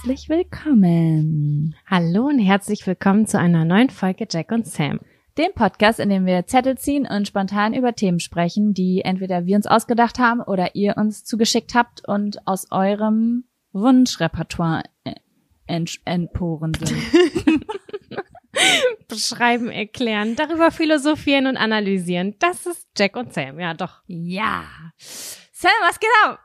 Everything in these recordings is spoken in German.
herzlich willkommen. Hallo und herzlich willkommen zu einer neuen Folge Jack und Sam. Dem Podcast, in dem wir Zettel ziehen und spontan über Themen sprechen, die entweder wir uns ausgedacht haben oder ihr uns zugeschickt habt und aus eurem Wunschrepertoire äh, entporen sind. Beschreiben, erklären, darüber philosophieren und analysieren. Das ist Jack und Sam, ja doch. Ja. Sam, was geht ab?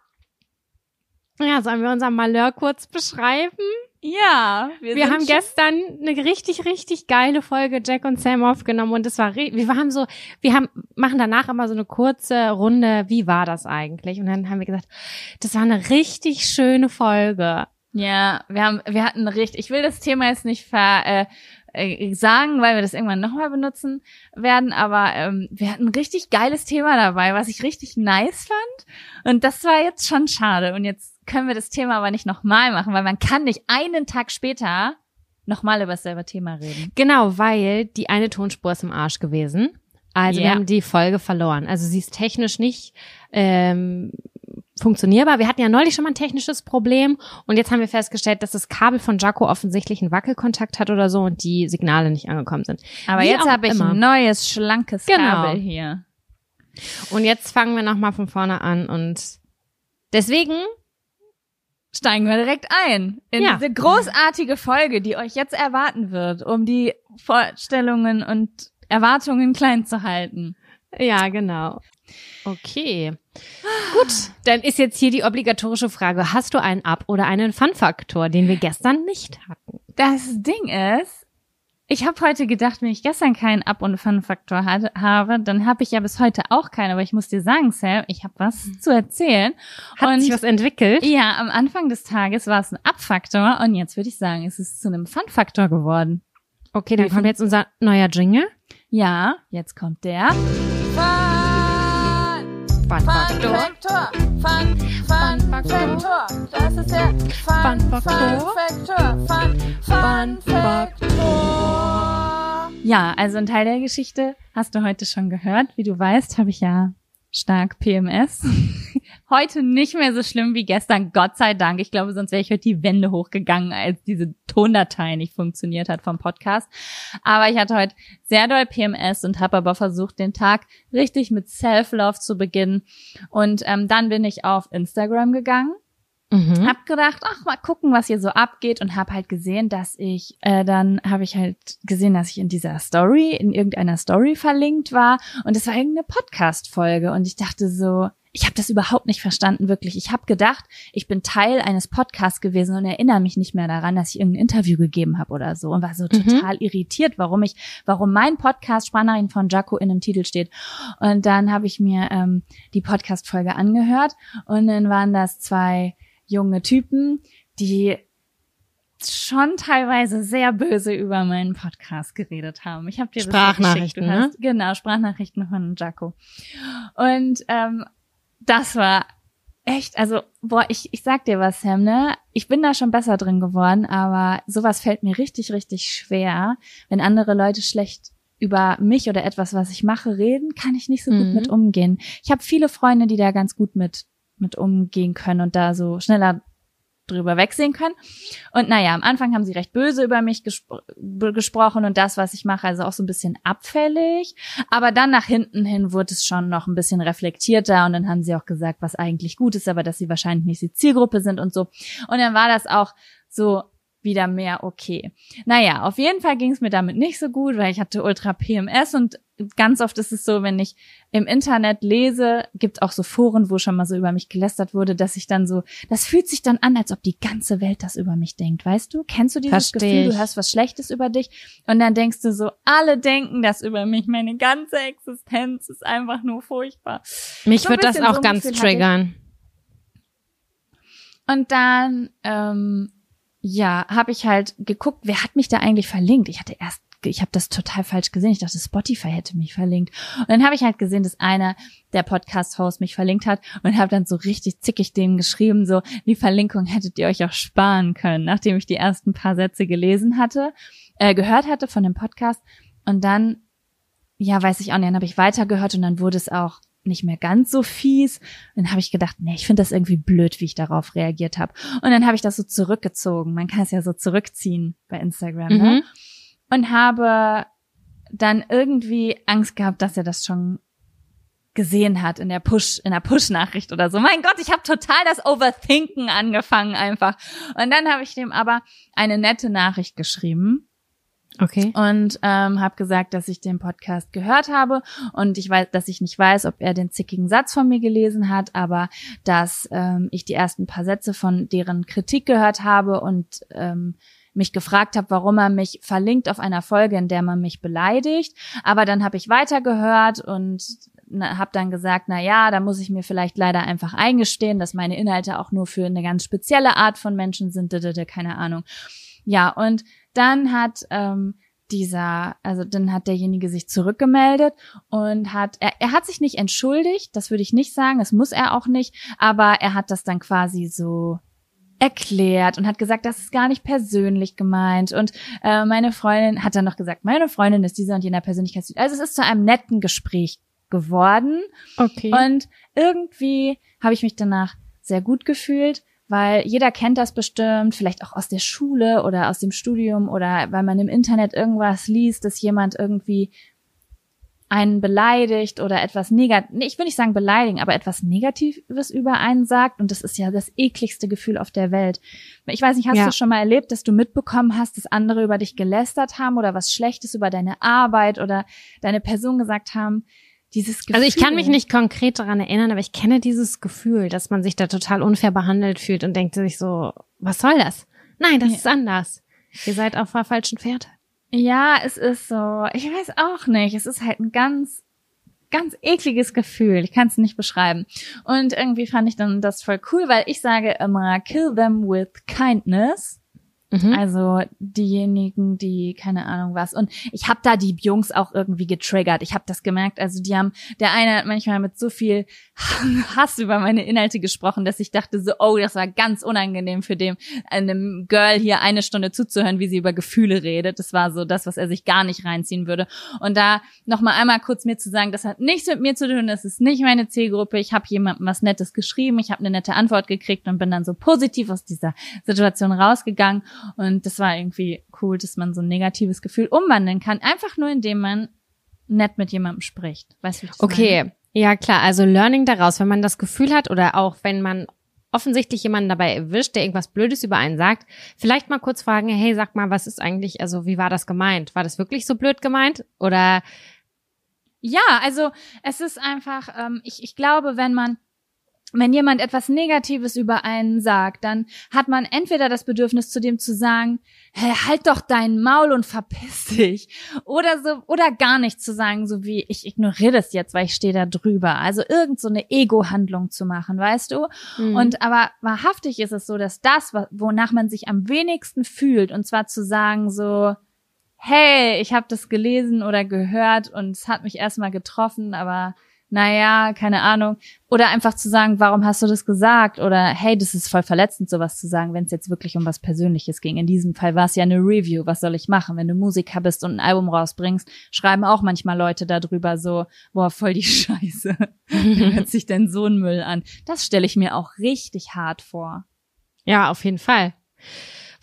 Ja, sollen wir unser Malheur kurz beschreiben? Ja, wir, wir haben gestern eine richtig, richtig geile Folge Jack und Sam aufgenommen und es war, wir haben so, wir haben, machen danach immer so eine kurze Runde, wie war das eigentlich? Und dann haben wir gesagt, das war eine richtig schöne Folge. Ja, wir haben, wir hatten richtig, ich will das Thema jetzt nicht ver, äh, äh, sagen, weil wir das irgendwann nochmal benutzen werden. Aber ähm, wir hatten ein richtig geiles Thema dabei, was ich richtig nice fand. Und das war jetzt schon schade. Und jetzt können wir das Thema aber nicht nochmal machen, weil man kann nicht einen Tag später nochmal über dasselbe Thema reden. Genau, weil die eine Tonspur ist im Arsch gewesen. Also yeah. wir haben die Folge verloren. Also sie ist technisch nicht ähm, funktionierbar. Wir hatten ja neulich schon mal ein technisches Problem und jetzt haben wir festgestellt, dass das Kabel von Jaco offensichtlich einen Wackelkontakt hat oder so und die Signale nicht angekommen sind. Aber Wie jetzt habe ich immer. ein neues, schlankes genau. Kabel hier. Und jetzt fangen wir nochmal von vorne an und deswegen steigen wir direkt ein in ja. diese großartige Folge, die euch jetzt erwarten wird, um die Vorstellungen und Erwartungen klein zu halten. Ja, genau. Okay. Gut, dann ist jetzt hier die obligatorische Frage. Hast du einen Up- oder einen Fun-Faktor, den wir gestern nicht hatten? Das Ding ist, ich habe heute gedacht, wenn ich gestern keinen Up- und Fun-Faktor habe, dann habe ich ja bis heute auch keinen. Aber ich muss dir sagen, Sam, ich habe was zu erzählen. Hat und sich was entwickelt? Ja, am Anfang des Tages war es ein Up-Faktor und jetzt würde ich sagen, es ist zu einem Fun-Faktor geworden. Okay, dann kommt jetzt unser neuer Jingle. Ja, jetzt kommt der. Fun Fun Faktor. Fun, Fun Faktor. Das ist der Fun Faktor. Fun, Fun Faktor. Ja, also ein Teil der Geschichte hast du heute schon gehört. Wie du weißt, habe ich ja stark PMS. Heute nicht mehr so schlimm wie gestern, Gott sei Dank. Ich glaube, sonst wäre ich heute die Wände hochgegangen, als diese Tondatei nicht funktioniert hat vom Podcast. Aber ich hatte heute sehr doll PMS und habe aber versucht, den Tag richtig mit Self-Love zu beginnen. Und ähm, dann bin ich auf Instagram gegangen Mhm. Hab gedacht, ach, mal gucken, was hier so abgeht und hab halt gesehen, dass ich, äh, dann habe ich halt gesehen, dass ich in dieser Story, in irgendeiner Story verlinkt war und es war irgendeine Podcast-Folge und ich dachte so, ich habe das überhaupt nicht verstanden, wirklich. Ich habe gedacht, ich bin Teil eines Podcasts gewesen und erinnere mich nicht mehr daran, dass ich irgendein Interview gegeben habe oder so und war so mhm. total irritiert, warum ich, warum mein Podcast Sprachnachrichten von Jaco in dem Titel steht. Und dann habe ich mir ähm, die Podcast-Folge angehört und dann waren das zwei junge Typen, die schon teilweise sehr böse über meinen Podcast geredet haben. Ich habe dir Sprachnachrichten, das hast, ne? Genau, Sprachnachrichten von Jaco. Und ähm, das war echt, also boah, ich ich sag dir was, Sam, ne? Ich bin da schon besser drin geworden, aber sowas fällt mir richtig richtig schwer, wenn andere Leute schlecht über mich oder etwas, was ich mache, reden, kann ich nicht so gut mhm. mit umgehen. Ich habe viele Freunde, die da ganz gut mit mit umgehen können und da so schneller drüber wegsehen können. Und naja, am Anfang haben sie recht böse über mich gespro gesprochen und das, was ich mache, also auch so ein bisschen abfällig. Aber dann nach hinten hin wurde es schon noch ein bisschen reflektierter und dann haben sie auch gesagt, was eigentlich gut ist, aber dass sie wahrscheinlich nicht die Zielgruppe sind und so. Und dann war das auch so wieder mehr okay. Naja, auf jeden Fall ging es mir damit nicht so gut, weil ich hatte ultra PMS und ganz oft ist es so, wenn ich im Internet lese, gibt auch so Foren, wo schon mal so über mich gelästert wurde, dass ich dann so, das fühlt sich dann an, als ob die ganze Welt das über mich denkt, weißt du? Kennst du dieses Versteh Gefühl, ich. du hast was Schlechtes über dich und dann denkst du so, alle denken das über mich, meine ganze Existenz ist einfach nur furchtbar. Mich so wird das auch so ganz Gefühl triggern. Und dann ähm, ja, habe ich halt geguckt, wer hat mich da eigentlich verlinkt? Ich hatte erst ich habe das total falsch gesehen. Ich dachte, Spotify hätte mich verlinkt. Und dann habe ich halt gesehen, dass einer der Podcast-Host mich verlinkt hat und habe dann so richtig zickig denen geschrieben, so, die Verlinkung hättet ihr euch auch sparen können, nachdem ich die ersten paar Sätze gelesen hatte, äh, gehört hatte von dem Podcast. Und dann, ja, weiß ich auch nicht, dann habe ich weitergehört und dann wurde es auch nicht mehr ganz so fies. Dann habe ich gedacht, nee, ich finde das irgendwie blöd, wie ich darauf reagiert habe. Und dann habe ich das so zurückgezogen. Man kann es ja so zurückziehen bei Instagram, ne? mhm. ne? Und habe dann irgendwie Angst gehabt, dass er das schon gesehen hat in der Push, in der Push-Nachricht oder so. Mein Gott, ich habe total das Overthinken angefangen einfach. Und dann habe ich dem aber eine nette Nachricht geschrieben. Okay. Und ähm, habe gesagt, dass ich den Podcast gehört habe und ich weiß, dass ich nicht weiß, ob er den zickigen Satz von mir gelesen hat, aber dass ähm, ich die ersten paar Sätze von deren Kritik gehört habe und ähm, mich gefragt habe, warum er mich verlinkt auf einer Folge, in der man mich beleidigt. Aber dann habe ich weitergehört und habe dann gesagt, na ja, da muss ich mir vielleicht leider einfach eingestehen, dass meine Inhalte auch nur für eine ganz spezielle Art von Menschen sind, keine Ahnung. Ja, und dann hat ähm, dieser, also dann hat derjenige sich zurückgemeldet und hat, er, er hat sich nicht entschuldigt, das würde ich nicht sagen, das muss er auch nicht, aber er hat das dann quasi so erklärt und hat gesagt, das ist gar nicht persönlich gemeint. Und äh, meine Freundin hat dann noch gesagt, meine Freundin ist dieser und jener Persönlichkeitstyp. Also es ist zu einem netten Gespräch geworden. Okay. Und irgendwie habe ich mich danach sehr gut gefühlt, weil jeder kennt das bestimmt, vielleicht auch aus der Schule oder aus dem Studium oder weil man im Internet irgendwas liest, dass jemand irgendwie einen beleidigt oder etwas negativ, ich will nicht sagen beleidigen, aber etwas Negatives über einen sagt. Und das ist ja das ekligste Gefühl auf der Welt. Ich weiß nicht, hast ja. du schon mal erlebt, dass du mitbekommen hast, dass andere über dich gelästert haben oder was Schlechtes über deine Arbeit oder deine Person gesagt haben? Dieses Gefühl. Also ich kann mich nicht konkret daran erinnern, aber ich kenne dieses Gefühl, dass man sich da total unfair behandelt fühlt und denkt sich so, was soll das? Nein, das ja. ist anders. Ihr seid auf der falschen Pferde. Ja, es ist so. Ich weiß auch nicht. Es ist halt ein ganz, ganz ekliges Gefühl. Ich kann es nicht beschreiben. Und irgendwie fand ich dann das voll cool, weil ich sage immer, kill them with kindness. Mhm. Also diejenigen, die keine Ahnung was. Und ich habe da die Jungs auch irgendwie getriggert. Ich habe das gemerkt. Also die haben, der eine hat manchmal mit so viel Hass über meine Inhalte gesprochen, dass ich dachte so, oh, das war ganz unangenehm für dem einem Girl hier eine Stunde zuzuhören, wie sie über Gefühle redet. Das war so das, was er sich gar nicht reinziehen würde. Und da noch mal einmal kurz mir zu sagen, das hat nichts mit mir zu tun. Das ist nicht meine Zielgruppe. Ich habe jemandem was Nettes geschrieben. Ich habe eine nette Antwort gekriegt und bin dann so positiv aus dieser Situation rausgegangen. Und das war irgendwie cool, dass man so ein negatives Gefühl umwandeln kann, einfach nur indem man nett mit jemandem spricht. Weißt du, Okay, meine? ja klar, also Learning daraus, wenn man das Gefühl hat oder auch wenn man offensichtlich jemanden dabei erwischt, der irgendwas Blödes über einen sagt, vielleicht mal kurz fragen, hey, sag mal, was ist eigentlich, also wie war das gemeint? War das wirklich so blöd gemeint? Oder ja, also es ist einfach, ähm, ich, ich glaube, wenn man wenn jemand etwas Negatives über einen sagt, dann hat man entweder das Bedürfnis zu dem zu sagen, hey, halt doch deinen Maul und verpiss dich. Oder so, oder gar nicht zu sagen, so wie, ich ignoriere das jetzt, weil ich stehe da drüber. Also irgend so eine Ego-Handlung zu machen, weißt du? Mhm. Und aber wahrhaftig ist es so, dass das, wonach man sich am wenigsten fühlt, und zwar zu sagen so, hey, ich habe das gelesen oder gehört und es hat mich erstmal getroffen, aber naja, keine Ahnung. Oder einfach zu sagen, warum hast du das gesagt? Oder hey, das ist voll verletzend, sowas zu sagen, wenn es jetzt wirklich um was Persönliches ging. In diesem Fall war es ja eine Review. Was soll ich machen? Wenn du Musiker bist und ein Album rausbringst, schreiben auch manchmal Leute darüber so, boah, voll die Scheiße. Wie hört sich denn so ein Müll an? Das stelle ich mir auch richtig hart vor. Ja, auf jeden Fall.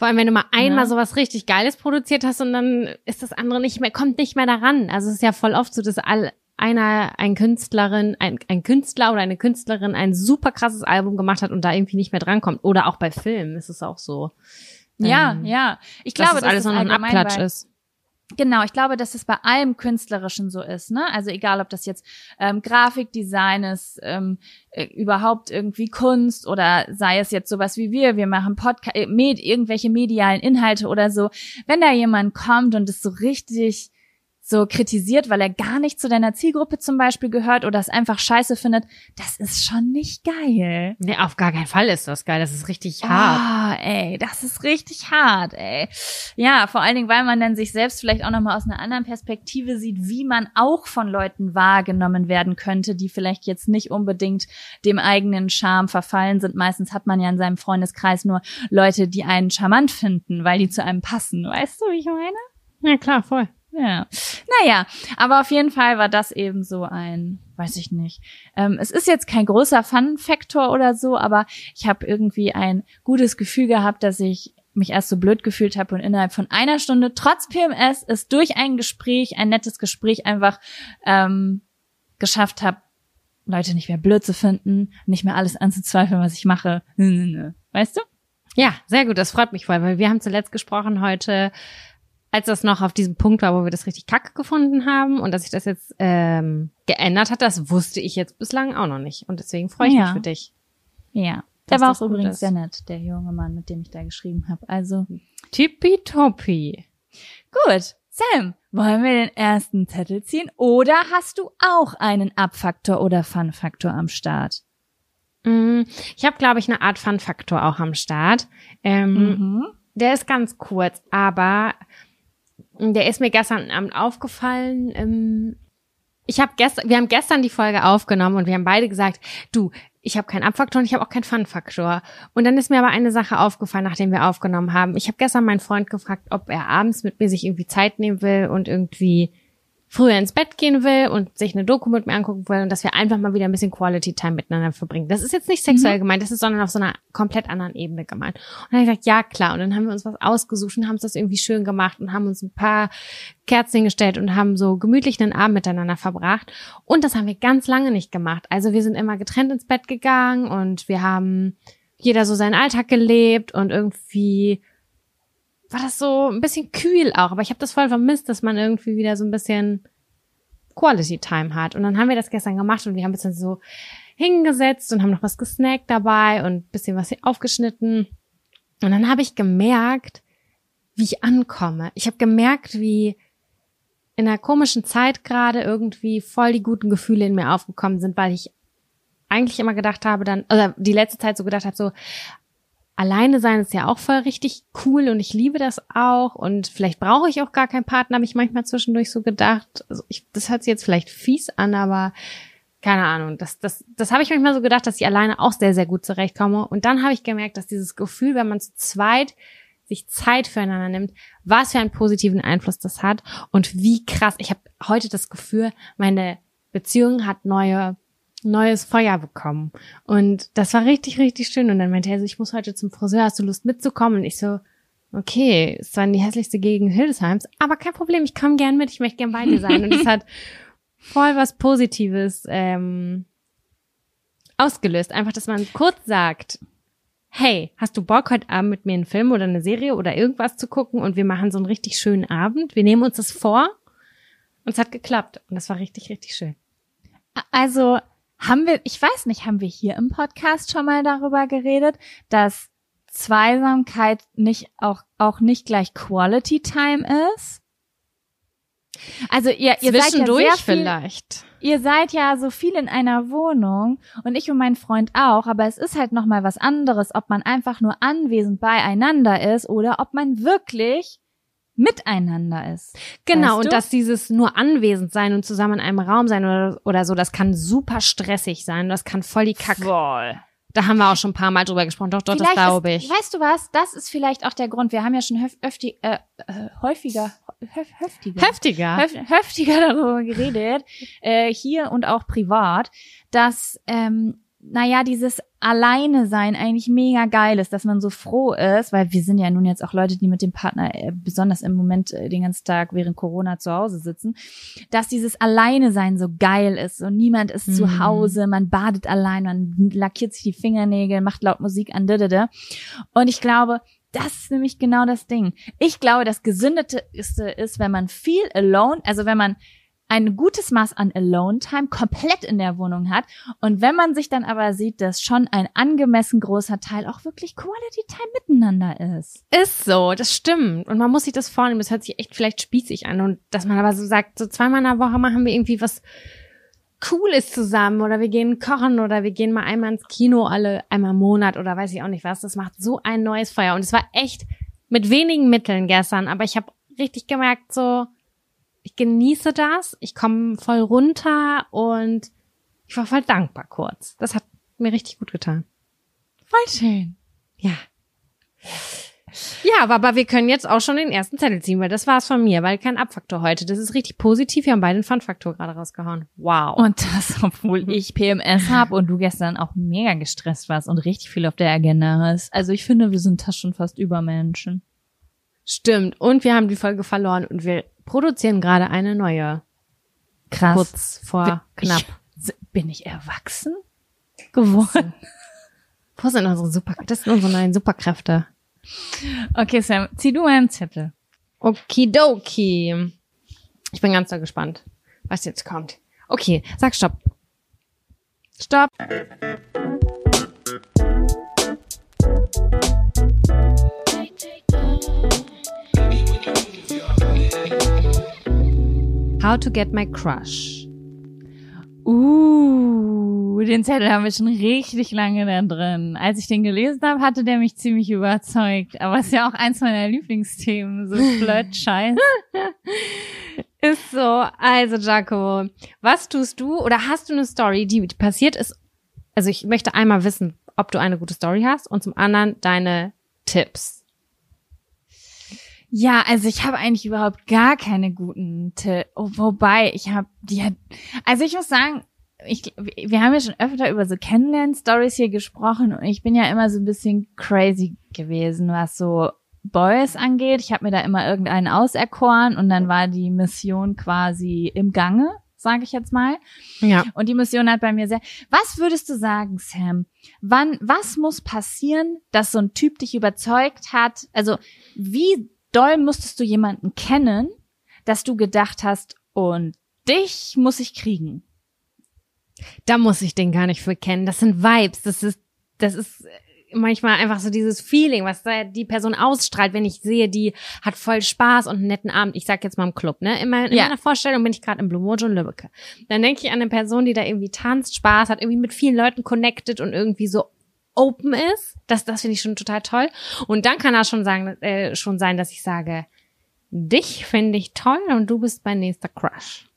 Vor allem, wenn du mal einmal ja. sowas richtig Geiles produziert hast und dann ist das andere nicht mehr, kommt nicht mehr daran. Also es ist ja voll oft so, dass all, einer, ein Künstlerin, ein, ein Künstler oder eine Künstlerin ein super krasses Album gemacht hat und da irgendwie nicht mehr drankommt. Oder auch bei Filmen ist es auch so. Ja, ähm, ja. Ich glaube, dass, dass alles das noch ein Abklatsch ist. Genau, ich glaube, dass es bei allem Künstlerischen so ist, ne? Also egal, ob das jetzt ähm, Grafikdesign ist, ähm, äh, überhaupt irgendwie Kunst oder sei es jetzt sowas wie wir, wir machen Podcast, äh, med irgendwelche medialen Inhalte oder so. Wenn da jemand kommt und es so richtig so kritisiert, weil er gar nicht zu deiner Zielgruppe zum Beispiel gehört oder es einfach scheiße findet, das ist schon nicht geil. Nee, auf gar keinen Fall ist das geil. Das ist richtig hart. Ah, ey, das ist richtig hart, ey. Ja, vor allen Dingen, weil man dann sich selbst vielleicht auch nochmal aus einer anderen Perspektive sieht, wie man auch von Leuten wahrgenommen werden könnte, die vielleicht jetzt nicht unbedingt dem eigenen Charme verfallen sind. Meistens hat man ja in seinem Freundeskreis nur Leute, die einen charmant finden, weil die zu einem passen. Weißt du, wie ich meine? Ja, klar, voll. Ja. Naja, aber auf jeden Fall war das eben so ein, weiß ich nicht. Ähm, es ist jetzt kein großer Fun-Faktor oder so, aber ich habe irgendwie ein gutes Gefühl gehabt, dass ich mich erst so blöd gefühlt habe und innerhalb von einer Stunde trotz PMS es durch ein Gespräch, ein nettes Gespräch einfach ähm, geschafft habe, Leute nicht mehr blöd zu finden, nicht mehr alles anzuzweifeln, was ich mache. Weißt du? Ja, sehr gut. Das freut mich voll, weil wir haben zuletzt gesprochen heute, als das noch auf diesem Punkt war, wo wir das richtig kacke gefunden haben und dass sich das jetzt ähm, geändert hat, das wusste ich jetzt bislang auch noch nicht. Und deswegen freue ich ja. mich für dich. Ja. Der war auch übrigens sehr nett, der junge Mann, mit dem ich da geschrieben habe. Also tippitoppi. Gut. Sam, wollen wir den ersten Zettel ziehen oder hast du auch einen Abfaktor oder Fun-Faktor am Start? Mm, ich habe, glaube ich, eine Art Fun-Faktor auch am Start. Ähm, mhm. Der ist ganz kurz, aber der ist mir gestern Abend aufgefallen. Ähm, ich habe gestern, wir haben gestern die Folge aufgenommen und wir haben beide gesagt, du, ich habe keinen Abfaktor und ich habe auch keinen Fun-Faktor. Und dann ist mir aber eine Sache aufgefallen, nachdem wir aufgenommen haben. Ich habe gestern meinen Freund gefragt, ob er abends mit mir sich irgendwie Zeit nehmen will und irgendwie früher ins Bett gehen will und sich eine Doku mit mir angucken will und dass wir einfach mal wieder ein bisschen Quality Time miteinander verbringen. Das ist jetzt nicht sexuell mhm. gemeint, das ist sondern auf so einer komplett anderen Ebene gemeint. Und dann habe ich gesagt, ja klar. Und dann haben wir uns was ausgesucht und haben es das irgendwie schön gemacht und haben uns ein paar Kerzen hingestellt und haben so gemütlich einen Abend miteinander verbracht. Und das haben wir ganz lange nicht gemacht. Also wir sind immer getrennt ins Bett gegangen und wir haben jeder so seinen Alltag gelebt und irgendwie war das so ein bisschen kühl auch. Aber ich habe das voll vermisst, dass man irgendwie wieder so ein bisschen Quality Time hat. Und dann haben wir das gestern gemacht und wir haben uns dann so hingesetzt und haben noch was gesnackt dabei und bisschen was aufgeschnitten. Und dann habe ich gemerkt, wie ich ankomme. Ich habe gemerkt, wie in einer komischen Zeit gerade irgendwie voll die guten Gefühle in mir aufgekommen sind, weil ich eigentlich immer gedacht habe dann, oder die letzte Zeit so gedacht habe, so, alleine sein ist ja auch voll richtig cool und ich liebe das auch und vielleicht brauche ich auch gar keinen Partner, habe ich manchmal zwischendurch so gedacht. Also ich, das hört sich jetzt vielleicht fies an, aber keine Ahnung, das, das, das habe ich manchmal so gedacht, dass ich alleine auch sehr, sehr gut zurechtkomme. Und dann habe ich gemerkt, dass dieses Gefühl, wenn man zu zweit sich Zeit füreinander nimmt, was für einen positiven Einfluss das hat und wie krass. Ich habe heute das Gefühl, meine Beziehung hat neue neues Feuer bekommen. Und das war richtig, richtig schön. Und dann meinte er so, ich muss heute zum Friseur, hast du Lust mitzukommen? Und ich so, okay, ist zwar in die hässlichste Gegend Hildesheims, aber kein Problem, ich komme gern mit, ich möchte gern bei dir sein. Und es hat voll was Positives ähm, ausgelöst. Einfach, dass man kurz sagt, hey, hast du Bock, heute Abend mit mir einen Film oder eine Serie oder irgendwas zu gucken und wir machen so einen richtig schönen Abend. Wir nehmen uns das vor und es hat geklappt. Und das war richtig, richtig schön. Also haben wir, ich weiß nicht, haben wir hier im Podcast schon mal darüber geredet, dass Zweisamkeit nicht auch, auch nicht gleich Quality Time ist? Also ihr, ihr seid ja sehr viel, vielleicht. Ihr seid ja so viel in einer Wohnung und ich und mein Freund auch, aber es ist halt noch mal was anderes, ob man einfach nur anwesend beieinander ist oder ob man wirklich miteinander ist. Genau, weißt du? und dass dieses nur anwesend sein und zusammen in einem Raum sein oder, oder so, das kann super stressig sein. Das kann voll die Kacke. Voll. Da haben wir auch schon ein paar Mal drüber gesprochen. Doch, doch, vielleicht das glaube ich. Ist, weißt du was? Das ist vielleicht auch der Grund. Wir haben ja schon höf, öfti, äh, äh, häufiger, höf, höftiger, heftiger, höf, höftiger darüber geredet, äh, hier und auch privat, dass ähm, naja, dieses Alleine sein eigentlich mega geil ist, dass man so froh ist, weil wir sind ja nun jetzt auch Leute, die mit dem Partner äh, besonders im Moment äh, den ganzen Tag während Corona zu Hause sitzen, dass dieses Alleine sein so geil ist und niemand ist mhm. zu Hause, man badet allein, man lackiert sich die Fingernägel, macht laut Musik an, didede. und ich glaube, das ist nämlich genau das Ding. Ich glaube, das Gesündete ist, wenn man viel alone, also wenn man ein gutes Maß an Alone-Time komplett in der Wohnung hat. Und wenn man sich dann aber sieht, dass schon ein angemessen großer Teil auch wirklich Quality-Time miteinander ist. Ist so, das stimmt. Und man muss sich das vornehmen. Das hört sich echt vielleicht spießig an. Und dass man aber so sagt, so zweimal in der Woche machen wir irgendwie was Cooles zusammen oder wir gehen kochen oder wir gehen mal einmal ins Kino alle einmal im Monat oder weiß ich auch nicht was. Das macht so ein neues Feuer. Und es war echt mit wenigen Mitteln gestern, aber ich habe richtig gemerkt, so, ich genieße das, ich komme voll runter und ich war voll dankbar kurz. Das hat mir richtig gut getan. Voll schön. Ja. Ja, aber, aber wir können jetzt auch schon den ersten Zettel ziehen, weil das war's von mir, weil kein Abfaktor heute. Das ist richtig positiv. Wir haben beide einen Fun-Faktor gerade rausgehauen. Wow. Und das, obwohl ich PMS habe und du gestern auch mega gestresst warst und richtig viel auf der Agenda hast. Also ich finde, wir sind da schon fast Übermenschen. Stimmt. Und wir haben die Folge verloren und wir produzieren gerade eine neue. Krass. Kurz vor Ich- knapp. Bin ich erwachsen geworden? Wo sind unsere Super, das sind unsere neuen Superkräfte. Okay, Sam, zieh du einen Zettel. Okidoki. Ich bin ganz doll gespannt, was jetzt kommt. Okay, sag Stopp. Stopp. How to get my crush. Uh, den Zettel haben wir schon richtig lange da drin. Als ich den gelesen habe, hatte der mich ziemlich überzeugt. Aber es ist ja auch eins meiner Lieblingsthemen, so Flirt-Scheiß. Ist so. Also, Jaco, was tust du oder hast du eine Story, die passiert ist? Also, ich möchte einmal wissen, ob du eine gute Story hast und zum anderen deine Tipps. Ja, also ich habe eigentlich überhaupt gar keine guten Tipps. Oh, wobei, ich habe die hat, also ich muss sagen, ich, wir haben ja schon öfter über so Kennenlern-Stories hier gesprochen und ich bin ja immer so ein bisschen crazy gewesen, was so Boys angeht. Ich habe mir da immer irgendeinen auserkoren und dann war die Mission quasi im Gange, sage ich jetzt mal. Ja. Und die Mission hat bei mir sehr. Was würdest du sagen, Sam? Wann, was muss passieren, dass so ein Typ dich überzeugt hat? Also, wie doll musstest du jemanden kennen, dass du gedacht hast, und dich muss ich kriegen? Da muss ich den gar nicht für kennen. Das sind Vibes. Das ist, das ist manchmal einfach so dieses Feeling, was da die Person ausstrahlt, wenn ich sehe, die hat voll Spaß und einen netten Abend. Ich sag jetzt mal im Club, ne? In, mein, in Ja. meiner Vorstellung bin ich gerade im Blue Mojo in Lübbecke. Dann denke ich an eine Person, die da irgendwie tanzt, Spaß hat, irgendwie mit vielen Leuten connected und irgendwie so open ist. Das, das finde ich schon total toll. Und dann kann das schon sagen, äh, schon sein, dass ich sage, dich finde ich toll und du bist mein nächster Crush.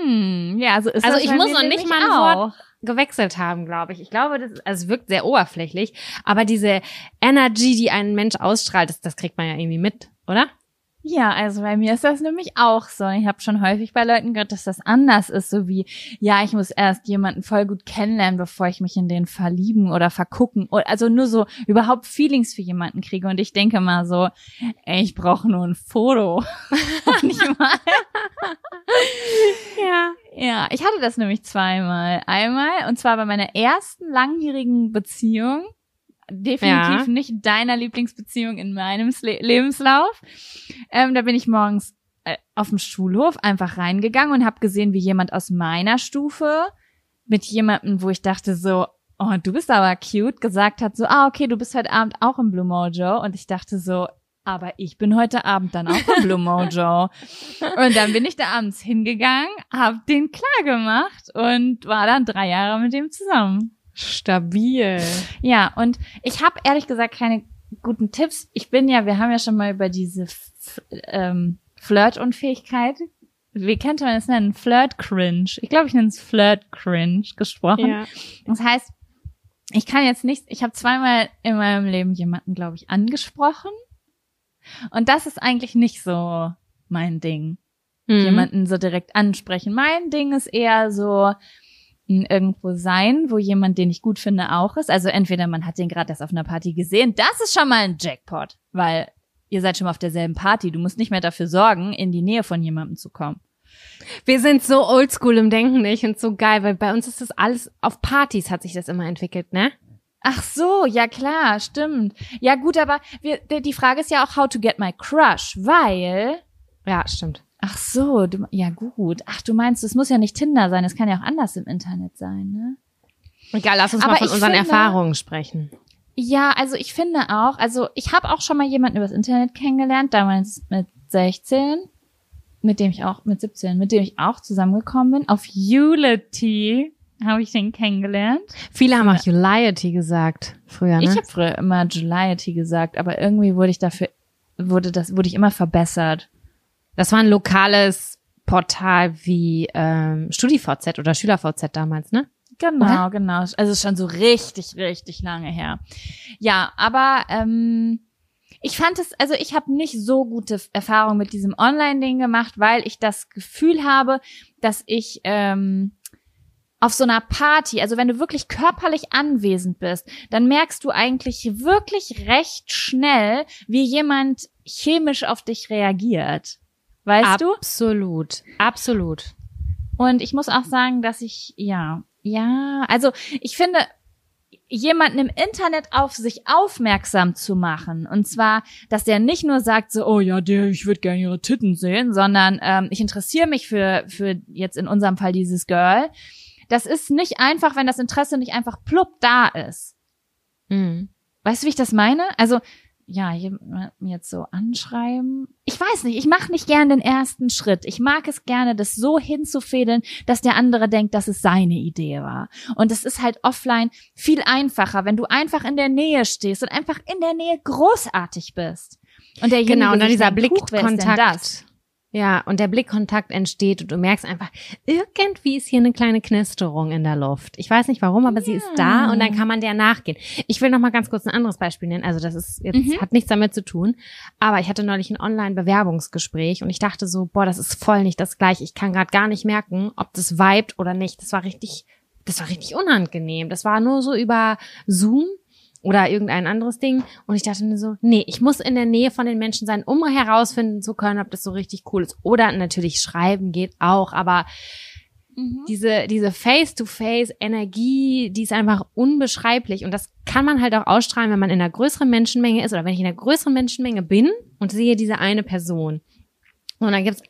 Hm, ja, also ist Also ich muss noch nicht mal ein. Wort gewechselt haben, glaube ich. Ich glaube, das also es wirkt sehr oberflächlich, aber diese Energy, die ein Mensch ausstrahlt, das, das kriegt man ja irgendwie mit, oder? Ja, also bei mir ist das nämlich auch so. Ich habe schon häufig bei Leuten gehört, dass das anders ist, so wie, ja, ich muss erst jemanden voll gut kennenlernen, bevor ich mich in den verlieben oder vergucken. Also nur so überhaupt Feelings für jemanden kriege. Und ich denke mal so, ey, ich brauche nur ein Foto. Nicht mal. Ja. Ja, ich hatte das nämlich zweimal. Einmal, und zwar bei meiner ersten langjährigen Beziehung. Definitiv Ja. nicht deiner Lieblingsbeziehung in meinem Sle Lebenslauf. Ähm, da bin ich morgens äh, auf dem Schulhof einfach reingegangen und habe gesehen, wie jemand aus meiner Stufe mit jemandem, wo ich dachte so, oh, du bist aber cute, gesagt hat so, ah, okay, du bist heute Abend auch im Blue Mojo. Und ich dachte so, aber ich bin heute Abend dann auch im Blue Mojo. Und dann bin ich da abends hingegangen, hab den klar gemacht und war dann drei Jahre mit dem zusammen. Stabil. Ja, und ich habe ehrlich gesagt keine guten Tipps. Ich bin ja, wir haben ja schon mal über diese F ähm, Flirt-Unfähigkeit, wie könnte man es nennen? Flirt-Cringe. Ich glaube, ich nenne es Flirt-Cringe gesprochen. Ja. Das heißt, ich kann jetzt nicht, ich habe zweimal in meinem Leben jemanden, glaube ich, angesprochen. Und das ist eigentlich nicht so mein Ding. Mhm. Jemanden so direkt ansprechen. Mein Ding ist eher so irgendwo sein, wo jemand, den ich gut finde, auch ist. Also entweder man hat den gerade erst auf einer Party gesehen. Das ist schon mal ein Jackpot, weil ihr seid schon mal auf derselben Party. Du musst nicht mehr dafür sorgen, in die Nähe von jemandem zu kommen. Wir sind so oldschool im Denken, ich finde so geil, weil bei uns ist das alles, auf Partys hat sich das immer entwickelt, ne? Ach so, ja klar, stimmt. Ja gut, aber wir, die die Frage ist ja auch, how to get my crush, weil Ja, stimmt. Ach so, du, ja gut. Ach, du meinst, es muss ja nicht Tinder sein, es kann ja auch anders im Internet sein, ne? Egal, lass uns Aber mal von unseren finde- Erfahrungen sprechen. Ja, also ich finde auch, also ich habe auch schon mal jemanden übers Internet kennengelernt, damals mit 16, mit dem ich auch, mit 17, mit dem ich auch zusammengekommen bin. Auf Unity habe ich den kennengelernt. Viele haben auch Uliety gesagt früher, ne? Ich habe früher immer Juliety gesagt, aber irgendwie wurde ich dafür, wurde das, wurde ich immer verbessert. Das war ein lokales Portal wie ähm, StudiVZ oder SchülerVZ damals, ne? Genau, Oder? genau. Also schon so richtig, richtig lange her. Ja, aber ähm, ich fand es, also ich habe nicht so gute Erfahrungen mit diesem Online-Ding gemacht, weil ich das Gefühl habe, dass ich ähm, auf so einer Party, also wenn du wirklich körperlich anwesend bist, dann merkst du eigentlich wirklich recht schnell, wie jemand chemisch auf dich reagiert. Weißt absolut, du? Absolut, absolut. Und ich muss auch sagen, dass ich, ja, ja, also ich finde, jemanden im Internet auf sich aufmerksam zu machen. Und zwar, dass der nicht nur sagt so, oh ja, der, ich würde gerne ihre Titten sehen, sondern ähm, ich interessiere mich für, für jetzt in unserem Fall dieses Girl das ist nicht einfach, wenn das Interesse nicht einfach plupp da ist. Mhm. Weißt du, wie ich das meine? Also, ja, jetzt so anschreiben. Ich weiß nicht, ich mache nicht gern den ersten Schritt. Ich mag es gerne, das so hinzufädeln, dass der andere denkt, dass es seine Idee war. Und es ist halt offline viel einfacher, wenn du einfach in der Nähe stehst und einfach in der Nähe großartig bist. Und der genau, und dann dieser Blickkontakt. Ja, und der Blickkontakt entsteht und du merkst einfach, irgendwie ist hier eine kleine Knisterung in der Luft. Ich weiß nicht warum, aber ja. sie ist da und dann kann man der nachgehen. Ich will noch mal ganz kurz ein anderes Beispiel nennen. Also das ist jetzt mhm. hat nichts damit zu tun, aber ich hatte neulich ein Online-Bewerbungsgespräch und ich dachte so, boah, das ist voll nicht das gleiche. Ich kann gerade gar nicht merken, ob das vibet oder nicht. Das war richtig, das war richtig unangenehm. Das war nur so über Zoom oder irgendein anderes Ding. Und ich dachte mir so, nee, ich muss in der Nähe von den Menschen sein, um herausfinden zu können, ob das so richtig cool ist. Oder natürlich schreiben geht auch, aber mhm. diese, diese Face-to-Face-Energie, die ist einfach unbeschreiblich. Und das kann man halt auch ausstrahlen, wenn man in einer größeren Menschenmenge ist oder wenn ich in einer größeren Menschenmenge bin und sehe diese eine Person. Und dann gibt's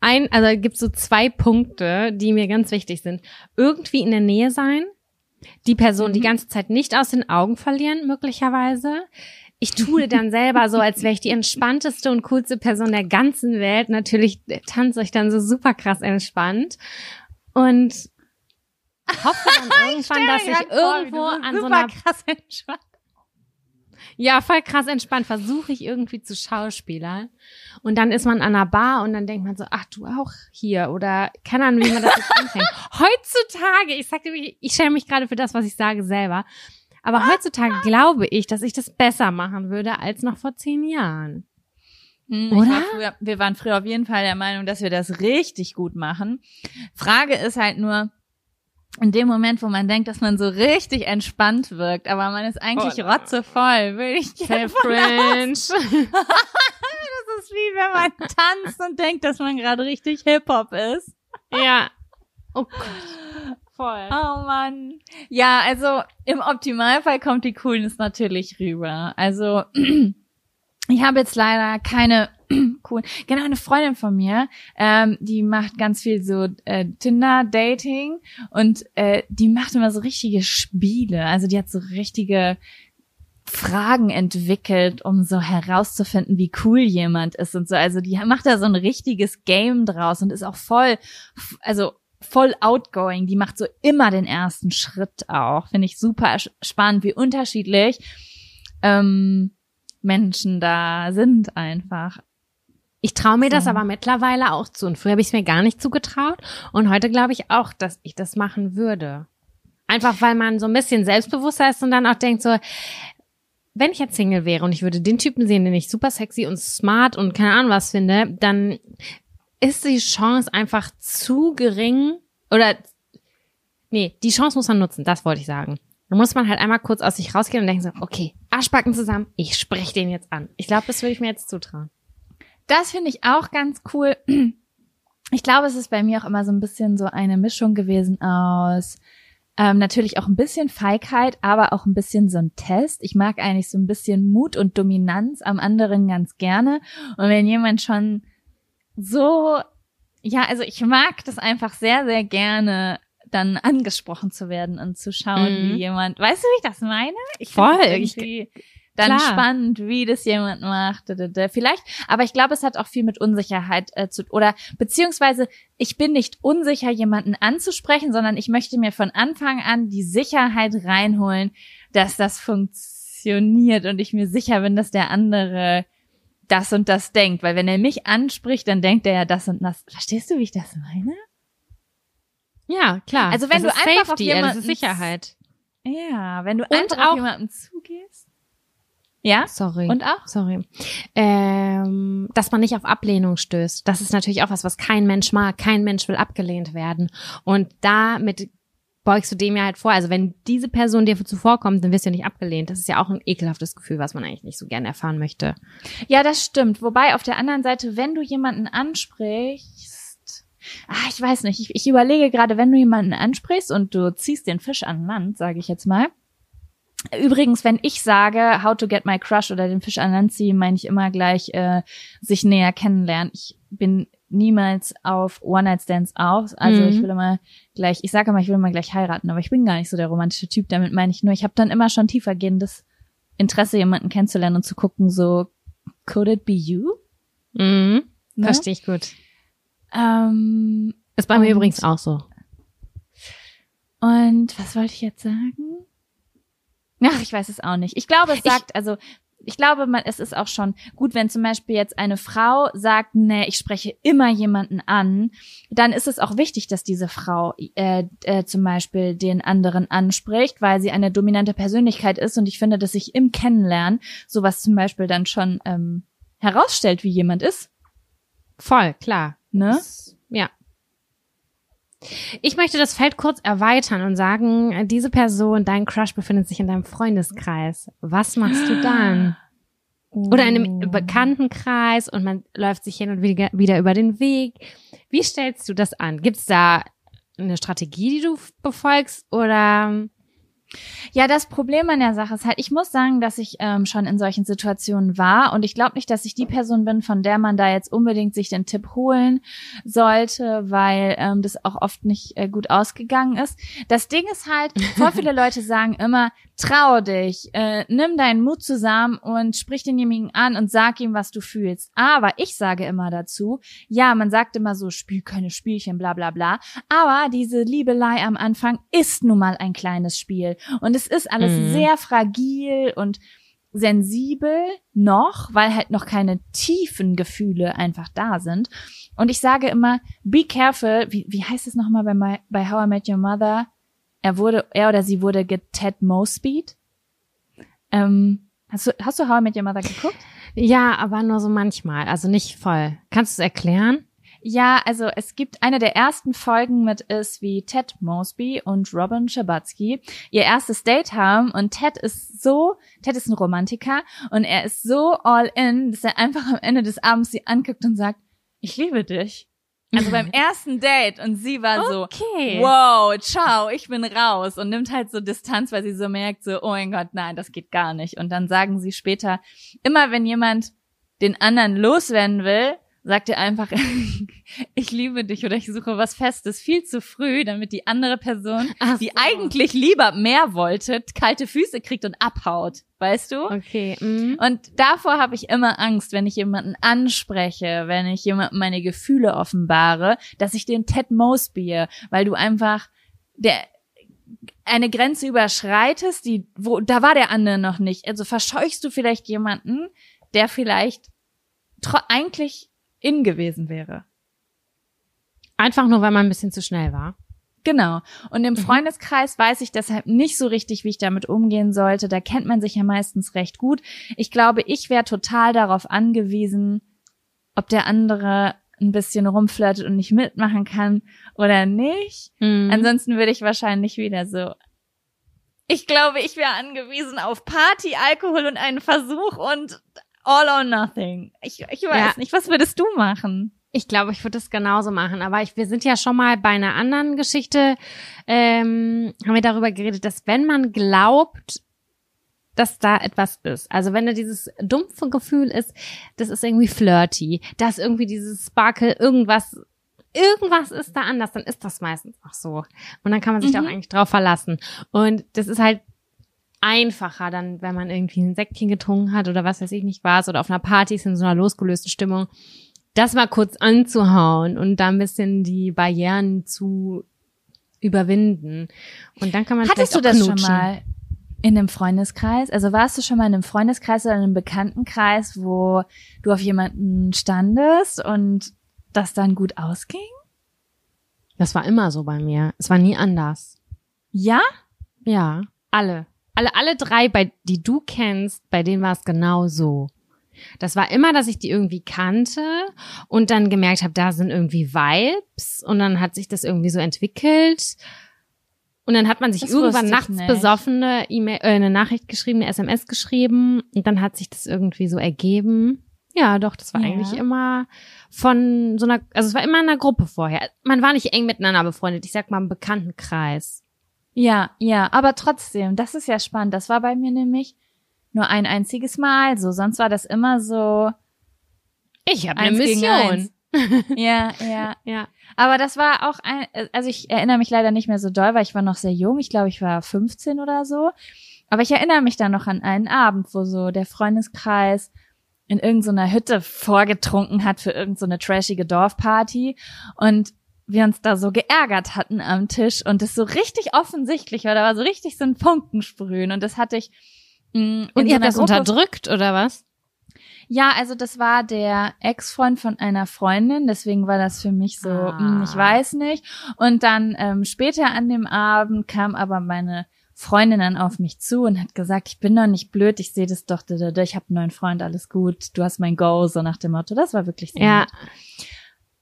ein, also gibt's so zwei Punkte, die mir ganz wichtig sind. Irgendwie in der Nähe sein, die Person mhm. die ganze Zeit nicht aus den Augen verlieren, möglicherweise. Ich tue dann selber so, als wäre ich die entspannteste und coolste Person der ganzen Welt. Natürlich tanze ich dann so super krass entspannt und hoffe dann irgendwann, dass ich irgendwo vor, an so einer krass entspannt. Ja, voll krass entspannt. Versuche ich irgendwie zu schauspielern. Und dann ist man an einer Bar und dann denkt man so, ach, du auch hier. Oder keine Ahnung, wie man das jetzt anfängt. Heutzutage, ich sagte, ich schäme mich gerade für das, was ich sage selber. Aber heutzutage glaube ich, dass ich das besser machen würde als noch vor zehn Jahren. Hm, Oder? War früher, wir waren früher auf jeden Fall der Meinung, dass wir das richtig gut machen. Frage ist halt nur, in dem Moment, wo man denkt, dass man so richtig entspannt wirkt, aber man ist eigentlich oh, rotzevoll, will ich Self-Cringe. das ist wie wenn man tanzt und denkt, dass man gerade richtig Hip-Hop ist. Ja. Oh Gott. Voll. Oh Mann. Ja, also im Optimalfall kommt die Coolness natürlich rüber. Also ich habe jetzt leider keine cool. Genau, eine Freundin von mir, ähm, die macht ganz viel so äh, Tinder-Dating und äh, die macht immer so richtige Spiele. Also die hat so richtige Fragen entwickelt, um so herauszufinden, wie cool jemand ist und so. Also die macht da so ein richtiges Game draus und ist auch voll, also voll outgoing. Die macht so immer den ersten Schritt auch. Finde ich super spannend, wie unterschiedlich ähm, Menschen da sind einfach. Ich traue mir das aber mittlerweile auch zu. Und früher habe ich es mir gar nicht zugetraut. Und heute glaube ich auch, dass ich das machen würde. Einfach weil man so ein bisschen selbstbewusster ist und dann auch denkt so, wenn ich jetzt Single wäre und ich würde den Typen sehen, den ich super sexy und smart und keine Ahnung was finde, dann ist die Chance einfach zu gering oder nee, die Chance muss man nutzen, das wollte ich sagen. Da muss man halt einmal kurz aus sich rausgehen und denken so, okay, Arschbacken zusammen, ich spreche den jetzt an. Ich glaube, das würde ich mir jetzt zutrauen. Das finde ich auch ganz cool. Ich glaube, es ist bei mir auch immer so ein bisschen so eine Mischung gewesen aus ähm, natürlich auch ein bisschen Feigheit, aber auch ein bisschen so ein Test. Ich mag eigentlich so ein bisschen Mut und Dominanz am anderen ganz gerne. Und wenn jemand schon so, ja, also ich mag das einfach sehr, sehr gerne, dann angesprochen zu werden und zu schauen, mhm. wie jemand, weißt du, wie ich das meine? Ich Voll. Irgendwie, dann Klar. spannend, wie das jemand macht. Vielleicht, aber ich glaube, es hat auch viel mit Unsicherheit äh, zu oder beziehungsweise ich bin nicht unsicher, jemanden anzusprechen, sondern ich möchte mir von Anfang an die Sicherheit reinholen, dass das funktioniert und ich mir sicher bin, dass der andere das und das denkt, weil wenn er mich anspricht, dann denkt er ja das und das. Verstehst du, wie ich das meine? Ja, klar. Also wenn das du einfach Safety, auf jemanden Sicherheit. Ja, wenn du und einfach auf jemanden zugehst Ja? Sorry. Und auch? Sorry. Ähm, dass man nicht auf Ablehnung stößt. Das ist natürlich auch was, was kein Mensch mag. Kein Mensch will abgelehnt werden. Und damit beugst du dem ja halt vor. Also wenn diese Person dir zuvorkommt, dann wirst du ja nicht abgelehnt. Das ist ja auch ein ekelhaftes Gefühl, was man eigentlich nicht so gerne erfahren möchte. Ja, das stimmt. Wobei auf der anderen Seite, wenn du jemanden ansprichst, ah, ich weiß nicht, ich, ich überlege gerade, wenn du jemanden ansprichst und du ziehst den Fisch an Land, sage ich jetzt mal, Übrigens, wenn ich sage, how to get my crush oder den Fisch an Land ziehen, meine ich immer gleich äh, sich näher kennenlernen. Ich bin niemals auf One-Night-Stands aus. Also mhm. ich will immer gleich, ich sage immer, ich will immer gleich heiraten, aber ich bin gar nicht so der romantische Typ. Damit meine ich nur, ich habe dann immer schon tiefergehendes Interesse, jemanden kennenzulernen und zu gucken, so, could it be you? Mhm. Ne? Verstehe ich gut. Ähm, Ist bei mir übrigens auch so. Und was wollte ich jetzt sagen? Ach, ich weiß es auch nicht. Ich glaube, es sagt, ich, also ich glaube, man, es ist auch schon gut, wenn zum Beispiel jetzt eine Frau sagt, nee, ich spreche immer jemanden an, dann ist es auch wichtig, dass diese Frau äh, äh, zum Beispiel den anderen anspricht, weil sie eine dominante Persönlichkeit ist und ich finde, dass sich im Kennenlernen sowas zum Beispiel dann schon ähm, herausstellt, wie jemand ist. Voll, klar. Ne? Das, ja. Ich möchte das Feld kurz erweitern und sagen, diese Person, dein Crush befindet sich in deinem Freundeskreis. Was machst du dann? Oder in einem oh. Bekanntenkreis und man läuft sich hin und wieder über den Weg. Wie stellst du das an? Gibt es da eine Strategie, die du befolgst oder ja, das Problem an der Sache ist halt, ich muss sagen, dass ich ähm, schon in solchen Situationen war und ich glaube nicht, dass ich die Person bin, von der man da jetzt unbedingt sich den Tipp holen sollte, weil ähm, das auch oft nicht äh, gut ausgegangen ist. Das Ding ist halt, voll viele Leute sagen immer, trau dich, äh, nimm deinen Mut zusammen und sprich denjenigen an und sag ihm, was du fühlst. Aber ich sage immer dazu, ja, man sagt immer so, spiel keine Spielchen, bla bla bla. Aber diese Liebelei am Anfang ist nun mal ein kleines Spiel. Und es ist alles mhm. sehr fragil und sensibel noch, weil halt noch keine tiefen Gefühle einfach da sind. Und ich sage immer, be careful, wie, wie heißt es nochmal bei, my, bei How I Met Your Mother? Er wurde, er oder sie wurde geted Speed. Ähm, hast du, hast du How I Met Your Mother geguckt? Ja, aber nur so manchmal, also nicht voll. Kannst du es erklären? Ja, also es gibt eine der ersten Folgen mit ist, wie Ted Mosby und Robin Schabatsky ihr erstes Date haben und Ted ist so, Ted ist ein Romantiker und er ist so all in, dass er einfach am Ende des Abends sie anguckt und sagt, ich liebe dich. Also beim ersten Date und sie war so, okay. wow, ciao, ich bin raus und nimmt halt so Distanz, weil sie so merkt, so, oh mein Gott, nein, das geht gar nicht. Und dann sagen sie später, immer wenn jemand den anderen loswerden will, sagt ihr einfach, ich liebe dich oder ich suche was Festes viel zu früh, damit die andere Person, Ach die so. eigentlich lieber mehr wollte, kalte Füße kriegt und abhaut. Weißt du? Okay. Mhm. Und davor habe ich immer Angst, wenn ich jemanden anspreche, wenn ich jemandem meine Gefühle offenbare, dass ich den Ted Mosby, weil du einfach der eine Grenze überschreitest, die wo da war der andere noch nicht. Also verscheuchst du vielleicht jemanden, der vielleicht eigentlich in gewesen wäre. Einfach nur, weil man ein bisschen zu schnell war. Genau. Und im mhm. Freundeskreis weiß ich deshalb nicht so richtig, wie ich damit umgehen sollte. Da kennt man sich ja meistens recht gut. Ich glaube, ich wäre total darauf angewiesen, ob der andere ein bisschen rumflirtet und nicht mitmachen kann oder nicht. Mhm. Ansonsten würde ich wahrscheinlich wieder so. Ich glaube, ich wäre angewiesen auf Party, Alkohol und einen Versuch und all or nothing. Ich, ich weiß ja. nicht, was würdest du machen? Ich glaube, ich würde es genauso machen. Aber ich, wir sind ja schon mal bei einer anderen Geschichte, ähm, haben wir darüber geredet, dass wenn man glaubt, dass da etwas ist. Also wenn da dieses dumpfe Gefühl ist, das ist irgendwie flirty, dass irgendwie dieses Sparkle, irgendwas, irgendwas ist da anders, dann ist das meistens auch so. Und dann kann man sich mhm. da auch eigentlich drauf verlassen. Und das ist halt einfacher dann, wenn man irgendwie ein Säckchen getrunken hat oder was weiß ich nicht was oder auf einer Party ist in so einer losgelösten Stimmung, das mal kurz anzuhauen und da ein bisschen die Barrieren zu überwinden. Und dann kann man Hattest du das knutschen. schon mal in einem Freundeskreis? Also warst du schon mal in einem Freundeskreis oder in einem Bekanntenkreis, wo du auf jemanden standest und das dann gut ausging? Das war immer so bei mir. Es war nie anders. Ja? Ja, alle. Alle, alle drei, bei, die du kennst, bei denen war es genau so. Das war immer, dass ich die irgendwie kannte und dann gemerkt habe, da sind irgendwie Vibes und dann hat sich das irgendwie so entwickelt. Und dann hat man sich das irgendwann nachts nicht. besoffene E-Mail, äh, eine Nachricht geschrieben, eine SMS geschrieben und dann hat sich das irgendwie so ergeben. Ja, doch, das war ja. eigentlich immer von so einer, also es war immer in einer Gruppe vorher. Man war nicht eng miteinander befreundet, ich sag mal im Bekanntenkreis. Ja, ja, aber trotzdem, das ist ja spannend. Das war bei mir nämlich nur ein einziges Mal so. Sonst war das immer so. Ich habe eine Mission. ja, ja, ja. Aber das war auch ein, also ich erinnere mich leider nicht mehr so doll, weil ich war noch sehr jung. Ich glaube, ich war 15 oder so. Aber ich erinnere mich da noch an einen Abend, wo so der Freundeskreis in irgendeiner Hütte vorgetrunken hat für irgendeine so trashige Dorfparty und wir uns da so geärgert hatten am Tisch und es so richtig offensichtlich war, da war so richtig so ein Funkensprühen und das hatte ich mh, mm, Und ihr habt das Gruppe unterdrückt oder was? Ja, also das war der Ex-Freund von einer Freundin, deswegen war das für mich so, ah. mh, ich weiß nicht. Und dann ähm, später an dem Abend kam aber meine Freundin dann auf mich zu und hat gesagt, ich bin doch nicht blöd, ich sehe das doch, ich habe einen neuen Freund, alles gut, du hast mein Go, so nach dem Motto. Das war wirklich sehr ja. Nett.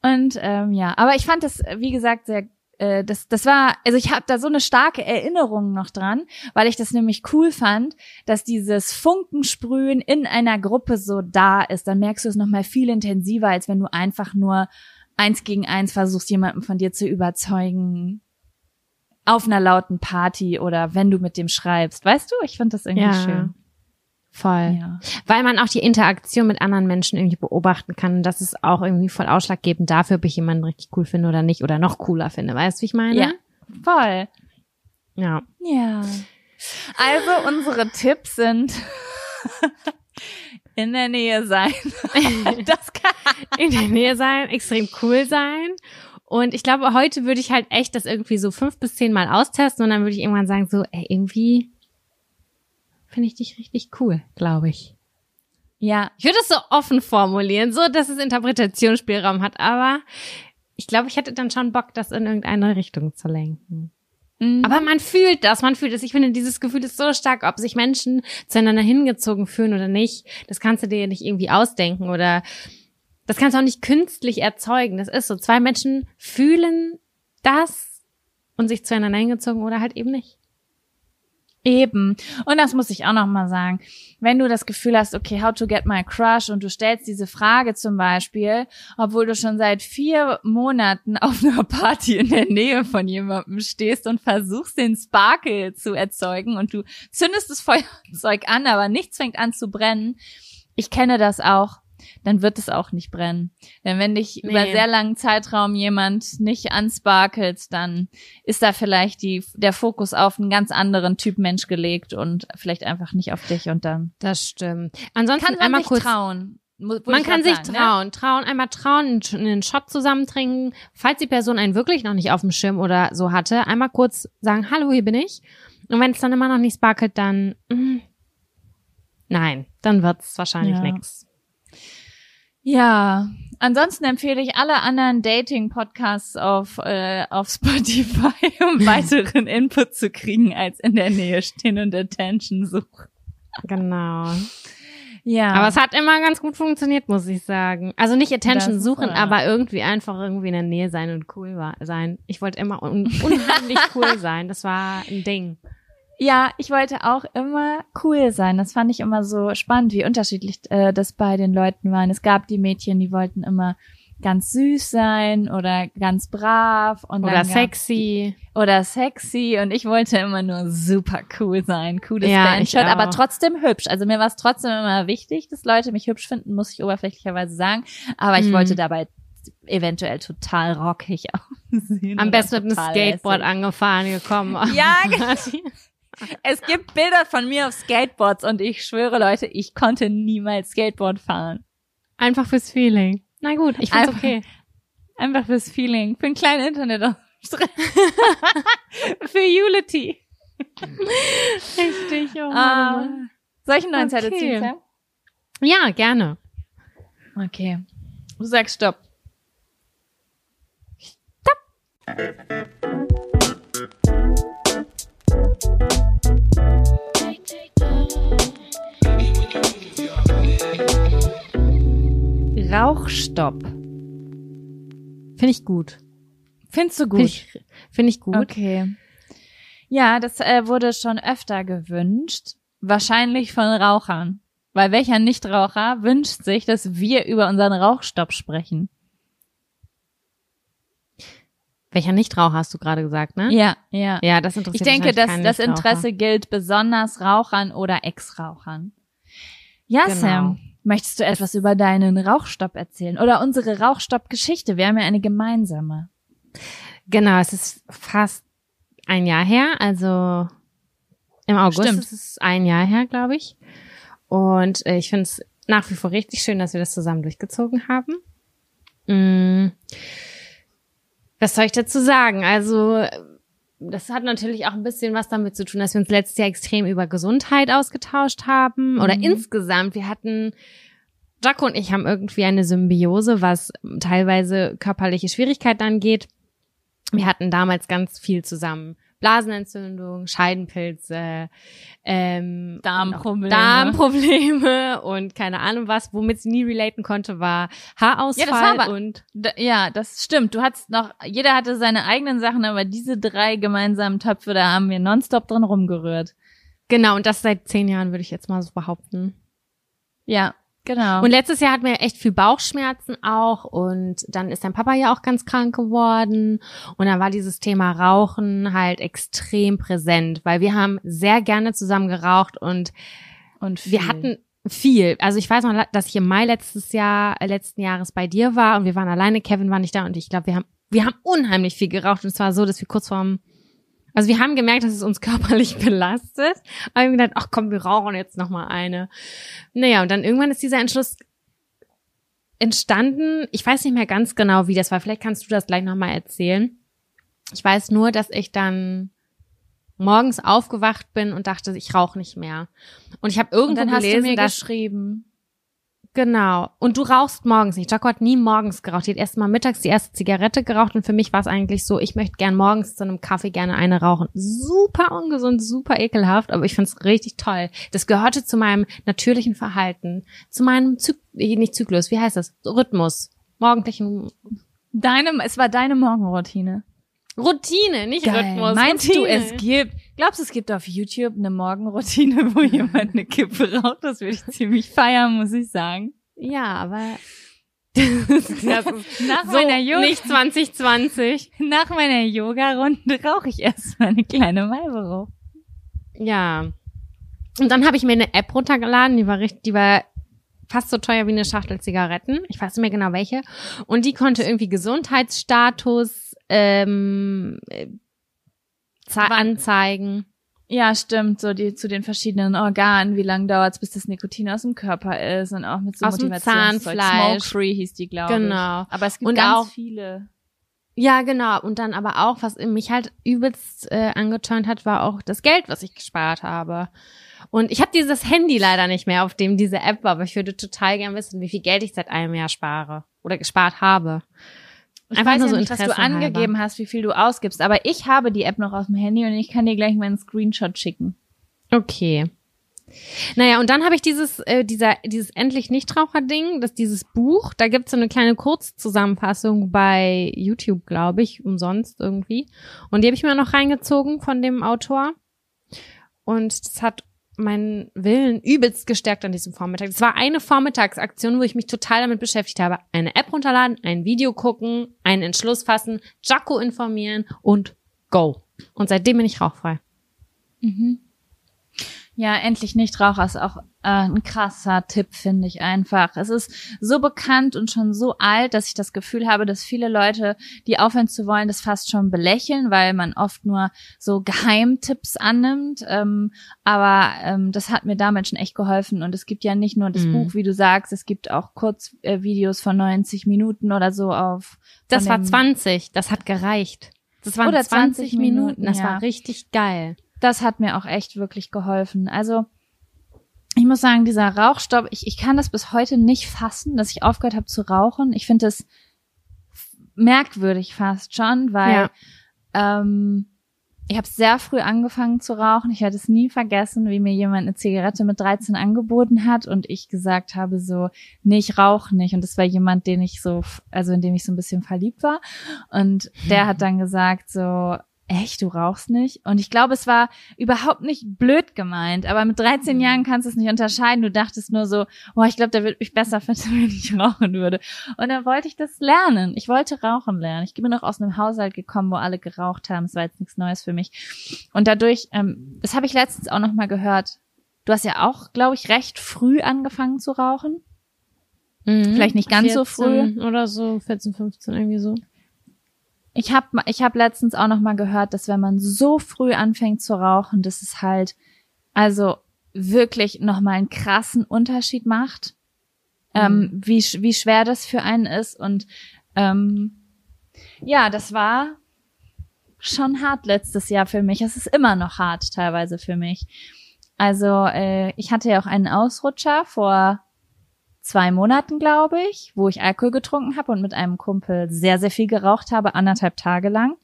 Und ähm, ja, aber ich fand das, wie gesagt, sehr äh, das, das war, also ich habe da so eine starke Erinnerung noch dran, weil ich das nämlich cool fand, dass dieses Funkensprühen in einer Gruppe so da ist. Dann merkst du es nochmal viel intensiver, als wenn du einfach nur eins gegen eins versuchst, jemanden von dir zu überzeugen auf einer lauten Party oder wenn du mit dem schreibst. Weißt du, ich fand das irgendwie ja. schön. Voll. Ja. Weil man auch die Interaktion mit anderen Menschen irgendwie beobachten kann. das ist auch irgendwie voll ausschlaggebend dafür, ob ich jemanden richtig cool finde oder nicht oder noch cooler finde. Weißt du, wie ich meine? Ja, voll. Ja. Ja. Also unsere Tipps sind in der Nähe sein. das kann in der Nähe sein, extrem cool sein. Und ich glaube, heute würde ich halt echt das irgendwie so fünf bis zehn Mal austesten und dann würde ich irgendwann sagen so, ey, irgendwie finde ich dich richtig cool, glaube ich. Ja. Ich würde es so offen formulieren, so dass es Interpretationsspielraum hat, aber ich glaube, ich hätte dann schon Bock, das in irgendeine Richtung zu lenken. Mhm. Aber man fühlt das, man fühlt es. Ich finde, dieses Gefühl ist so stark, ob sich Menschen zueinander hingezogen fühlen oder nicht. Das kannst du dir ja nicht irgendwie ausdenken oder das kannst du auch nicht künstlich erzeugen. Das ist so. Zwei Menschen fühlen das und sich zueinander hingezogen oder halt eben nicht. Eben. Und das muss ich auch noch mal sagen. Wenn du das Gefühl hast, okay, how to get my crush und du stellst diese Frage zum Beispiel, obwohl du schon seit vier Monaten auf einer Party in der Nähe von jemandem stehst und versuchst, den Sparkle zu erzeugen und du zündest das Feuerzeug an, aber nichts fängt an zu brennen. Ich kenne das auch dann wird es auch nicht brennen. Denn wenn dich nee. über sehr langen Zeitraum jemand nicht ansparkelt, dann ist da vielleicht die, der Fokus auf einen ganz anderen Typ Mensch gelegt und vielleicht einfach nicht auf dich und dann. Das stimmt. Ansonsten kann man einmal sich kurz trauen. Man kann sich sagen, ne? trauen, ne? trauen, einmal trauen, einen Shot zusammen trinken. Falls die Person einen wirklich noch nicht auf dem Schirm oder so hatte, einmal kurz sagen, hallo, hier bin ich. Und wenn es dann immer noch nicht sparkelt, dann mm, nein, dann wird's wahrscheinlich ja. nix. Ja, ansonsten empfehle ich alle anderen Dating-Podcasts auf, äh, auf Spotify, um weiteren Input zu kriegen, als in der Nähe stehen und Attention suchen. Genau. Ja. Aber es hat immer ganz gut funktioniert, muss ich sagen. Also nicht Attention suchen, wahr. aber irgendwie einfach irgendwie in der Nähe sein und cool sein. Ich wollte immer un unheimlich cool sein. Das war ein Ding. Ja, ich wollte auch immer cool sein. Das fand ich immer so spannend, wie unterschiedlich äh, das bei den Leuten war. Es gab die Mädchen, die wollten immer ganz süß sein oder ganz brav und oder sexy oder sexy und ich wollte immer nur super cool sein, cooles ja, Bandshirt, aber trotzdem hübsch. Also mir war es trotzdem immer wichtig, dass Leute mich hübsch finden, muss ich oberflächlicherweise sagen, aber ich mhm. wollte dabei eventuell total rockig aussehen. Am besten mit einem Skateboard lässig. angefahren gekommen. Ja, genau. Es gibt Bilder von mir auf Skateboards und ich schwöre, Leute, ich konnte niemals Skateboard fahren. Einfach fürs Feeling. Na gut, ich find's einfach, okay. Einfach fürs Feeling. Für einen kleinen Internet. Für Unity. Richtig, oh Mann. Uh, soll ich einen neuen okay. Zettel ziehen, Sam? Ja, gerne. Okay. Du sagst Stopp. Stopp. Rauchstopp. Finde ich gut. Findest du gut? Finde ich, find ich gut. Okay. Ja, das äh, wurde schon öfter gewünscht. Wahrscheinlich von Rauchern. Weil welcher Nichtraucher wünscht sich, dass wir über unseren Rauchstopp sprechen? Welcher Nichtraucher hast du gerade gesagt, ne? Ja, ja. Ja, das interessiert Ich denke, dass das. Interesse gilt besonders Rauchern oder Ex-Rauchern. Ja, Genau. Sam, möchtest du etwas über deinen Rauchstopp erzählen? Oder unsere Rauchstopp-Geschichte? Wir haben ja eine gemeinsame. Genau, es ist fast ein Jahr her, also im August Stimmt. ist es ein Jahr her, glaube ich. Und äh, ich finde es nach wie vor richtig schön, dass wir das zusammen durchgezogen haben. Mm. Was soll ich dazu sagen? Also, das hat natürlich auch ein bisschen was damit zu tun, dass wir uns letztes Jahr extrem über Gesundheit ausgetauscht haben. Oder Mhm. insgesamt, wir hatten, Jaco und ich haben irgendwie eine Symbiose, was teilweise körperliche Schwierigkeiten angeht. Wir hatten damals ganz viel zusammen. Blasenentzündung, Scheidenpilze, ähm, Darmprobleme. Darmprobleme und keine Ahnung was, womit sie nie relaten konnte, war Haarausfall Ja, das war und ja, das stimmt. Du hattest noch, jeder hatte seine eigenen Sachen, aber diese drei gemeinsamen Töpfe, da haben wir nonstop drin rumgerührt. genau, und das seit zehn Jahren, würde ich jetzt mal so behaupten. Ja, genau. Und letztes Jahr hatten wir echt viel Bauchschmerzen auch und dann ist dein Papa ja auch ganz krank geworden und dann war dieses Thema Rauchen halt extrem präsent, weil wir haben sehr gerne zusammen geraucht und und wir viel. hatten viel. Also ich weiß noch, dass ich im Mai letztes Jahr, äh, letzten Jahres bei dir war und wir waren alleine, Kevin war nicht da und ich glaube, wir haben, wir haben unheimlich viel geraucht und es war so, dass wir kurz vorm, also wir haben gemerkt, dass es uns körperlich belastet, aber wir haben gedacht, ach komm, wir rauchen jetzt noch mal eine. Naja, und dann irgendwann ist dieser Entschluss entstanden. Ich weiß nicht mehr ganz genau, wie das war. Vielleicht kannst du das gleich noch mal erzählen. Ich weiß nur, dass ich dann morgens aufgewacht bin und dachte, ich rauche nicht mehr. Und ich habe und irgendwo dann hast gelesen, du mir dass geschrieben. Genau. Und du rauchst morgens nicht. Jaco hat nie morgens geraucht. Die hat erst mal mittags die erste Zigarette geraucht und für mich war es eigentlich so, ich möchte gern morgens zu einem Kaffee gerne eine rauchen. Super ungesund, super ekelhaft, aber ich find's richtig toll. Das gehörte zu meinem natürlichen Verhalten, zu meinem Zyk äh, nicht Zyklus, wie heißt das? Rhythmus. Morgendlichen Deine, es war deine Morgenroutine. Routine, nicht Geil. Rhythmus. Meinst Routine. du, es gibt, glaubst du, es gibt auf YouTube eine Morgenroutine, wo jemand eine Kippe raucht? Das würde ich ziemlich feiern, muss ich sagen. Ja, aber Nach so meiner Yoga, nicht 2020. nach meiner Yoga-Runde rauche ich erstmal eine kleine Marlboro. Ja. Und dann habe ich mir eine App runtergeladen, die war richtig, die war fast so teuer wie eine Schachtel Zigaretten. Ich weiß nicht mehr genau welche. Und die konnte irgendwie Gesundheitsstatus ähm, äh, anzeigen. Ja, stimmt, so die zu den verschiedenen Organen, wie lange dauert's, bis das Nikotin aus dem Körper ist und auch mit so Aus Motivationszeug. Zahnfleisch. Smoke-free hieß die, glaube ich. Genau. Aber es gibt Und ganz auch- viele. Ja, genau. Und dann aber auch, was mich halt übelst äh, angeturnt hat, war auch das Geld, was ich gespart habe. Und ich habe dieses Handy leider nicht mehr, auf dem diese App war, aber ich würde total gern wissen, wie viel Geld ich seit einem Jahr spare oder gespart habe. Ich Einfach weiß nur ja so nicht, was du Interesse halber. angegeben hast, wie viel du ausgibst, aber ich habe die App noch auf dem Handy und ich kann dir gleich meinen Screenshot schicken. Okay. Naja, und dann habe ich dieses, äh, dieser, dieses endlich Nichtraucher-Ding, das dieses Buch, da gibt's so eine kleine Kurzzusammenfassung bei YouTube, glaube ich, umsonst irgendwie. Und die habe ich mir noch reingezogen von dem Autor. Und das hat meinen Willen übelst gestärkt an diesem Vormittag. Es war eine Vormittagsaktion, wo ich mich total damit beschäftigt habe. Eine App runterladen, ein Video gucken, einen Entschluss fassen, Jaco informieren und go. Und seitdem bin ich rauchfrei. Ja, endlich Nichtraucher ist auch äh, ein krasser Tipp, finde ich einfach. Es ist so bekannt und schon so alt, dass ich das Gefühl habe, dass viele Leute, die aufhören zu wollen, das fast schon belächeln, weil man oft nur so Geheimtipps annimmt. Ähm, aber ähm, das hat mir damals schon echt geholfen. Und es gibt ja nicht nur das Mhm. Buch, wie du sagst, es gibt auch Kurzvideos von 90 Minuten oder so auf. Das war dem- 20, das hat gereicht. Das waren Oder 20 20 Minuten, Minuten, das ja. war richtig geil. Das hat mir auch echt wirklich geholfen. Also ich muss sagen, dieser Rauchstopp, ich, ich kann das bis heute nicht fassen, dass ich aufgehört habe zu rauchen. Ich finde es merkwürdig fast schon, weil ähm, ich habe sehr früh angefangen zu rauchen. Ich werde es nie vergessen, wie mir jemand eine Zigarette mit 13 angeboten hat und ich gesagt habe so, nee, ich rauche nicht. Und das war jemand, den ich so, also in dem ich so ein bisschen verliebt war. Und der hat dann gesagt so, echt, du rauchst nicht? Und ich glaube, es war überhaupt nicht blöd gemeint, aber mit 13 mhm. Jahren kannst du es nicht unterscheiden. Du dachtest nur so, oh, ich glaube, der würde mich besser finden, wenn ich rauchen würde. Und dann wollte ich das lernen. Ich wollte rauchen lernen. Ich bin noch aus einem Haushalt gekommen, wo alle geraucht haben. Es war jetzt nichts Neues für mich. Und dadurch, ähm, das habe ich letztens auch noch mal gehört. Du hast ja auch, glaube ich, recht früh angefangen zu rauchen. Mhm. Vielleicht nicht ganz so früh. Oder so, 14, 15, irgendwie so. Ich habe ich hab letztens auch noch mal gehört, dass wenn man so früh anfängt zu rauchen, dass es halt also wirklich noch mal einen krassen Unterschied macht, ähm, mhm. ähm, wie wie schwer das für einen ist und ähm, ja, das war schon hart letztes Jahr für mich. Es ist immer noch hart teilweise für mich. Also äh, ich hatte ja auch einen Ausrutscher vor zwei Monaten, glaube ich, wo ich Alkohol getrunken habe und mit einem Kumpel sehr, sehr viel geraucht habe, anderthalb Tage lang.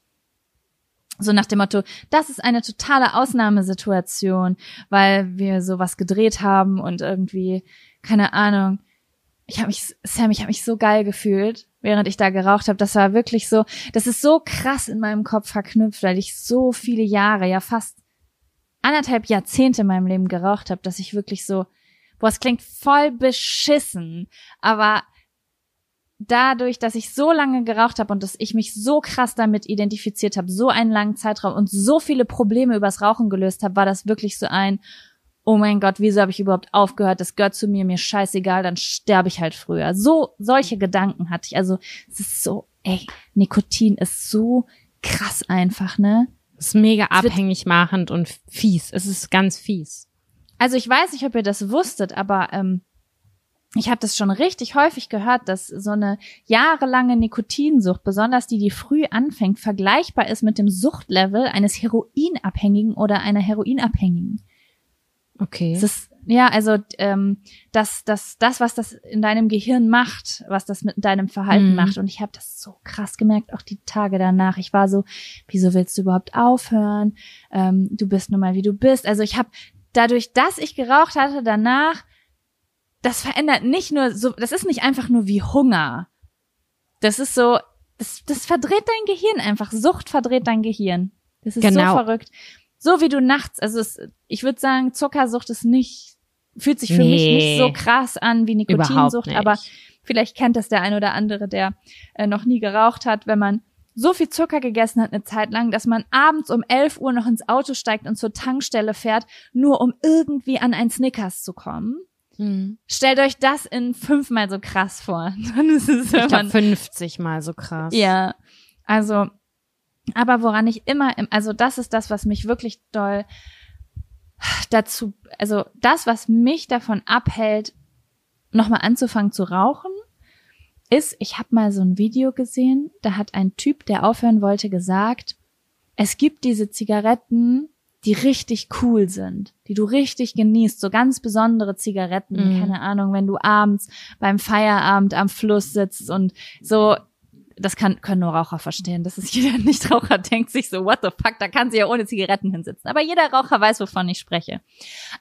So nach dem Motto, das ist eine totale Ausnahmesituation, weil wir sowas gedreht haben und irgendwie, keine Ahnung, ich habe mich, Sam, ich habe mich so geil gefühlt, während ich da geraucht habe. Das war wirklich so, das ist so krass in meinem Kopf verknüpft, weil ich so viele Jahre, ja fast anderthalb Jahrzehnte in meinem Leben geraucht habe, dass ich wirklich so boah, es klingt voll beschissen, aber dadurch, dass ich so lange geraucht habe und dass ich mich so krass damit identifiziert habe, so einen langen Zeitraum und so viele Probleme übers Rauchen gelöst habe, war das wirklich so ein, oh mein Gott, wieso habe ich überhaupt aufgehört? Das gehört zu mir, mir scheißegal, dann sterbe ich halt früher. So, solche Gedanken hatte ich. Also, es ist so, ey, Nikotin ist so krass einfach, ne? Es ist mega abhängig machend und fies. Es ist ganz fies. Also ich weiß nicht, ob ihr das wusstet, aber ähm, ich habe das schon richtig häufig gehört, dass so eine jahrelange Nikotinsucht, besonders die, die früh anfängt, vergleichbar ist mit dem Suchtlevel eines Heroinabhängigen oder einer Heroinabhängigen. Okay. Das ist, ja, also ähm, das, das, das, was das in deinem Gehirn macht, was das mit deinem Verhalten mhm. macht. Und ich habe das so krass gemerkt, auch die Tage danach. Ich war so, wieso willst du überhaupt aufhören? Ähm, du bist nun mal wie du bist. Also ich habe dadurch, dass ich geraucht hatte danach, das verändert nicht nur so, das ist nicht einfach nur wie Hunger. Das ist so, das, das verdreht dein Gehirn einfach. Sucht verdreht dein Gehirn. Das ist genau. so verrückt. So wie du nachts, also es, ich würde sagen, Zuckersucht ist nicht, fühlt sich für nee, mich nicht so krass an wie Nikotinsucht, aber vielleicht kennt das der ein oder andere, der äh, noch nie geraucht hat, wenn man so viel Zucker gegessen hat eine Zeit lang, dass man abends um 11 Uhr noch ins Auto steigt und zur Tankstelle fährt, nur um irgendwie an ein Snickers zu kommen. Mhm. Stellt euch das in fünfmal so krass vor. Dann ist es ich glaube 50 mal so krass. Ja, also, aber woran ich immer, also das ist das, was mich wirklich doll dazu, also das, was mich davon abhält, nochmal anzufangen zu rauchen, ist, ich habe mal so ein Video gesehen, da hat ein Typ, der aufhören wollte, gesagt, es gibt diese Zigaretten, die richtig cool sind, die du richtig genießt, so ganz besondere Zigaretten, mm. keine Ahnung, wenn du abends beim Feierabend am Fluss sitzt und so das kann, können nur Raucher verstehen. Das ist jeder Nichtraucher denkt sich so, what the fuck, da kann sie ja ohne Zigaretten hinsitzen. Aber jeder Raucher weiß, wovon ich spreche.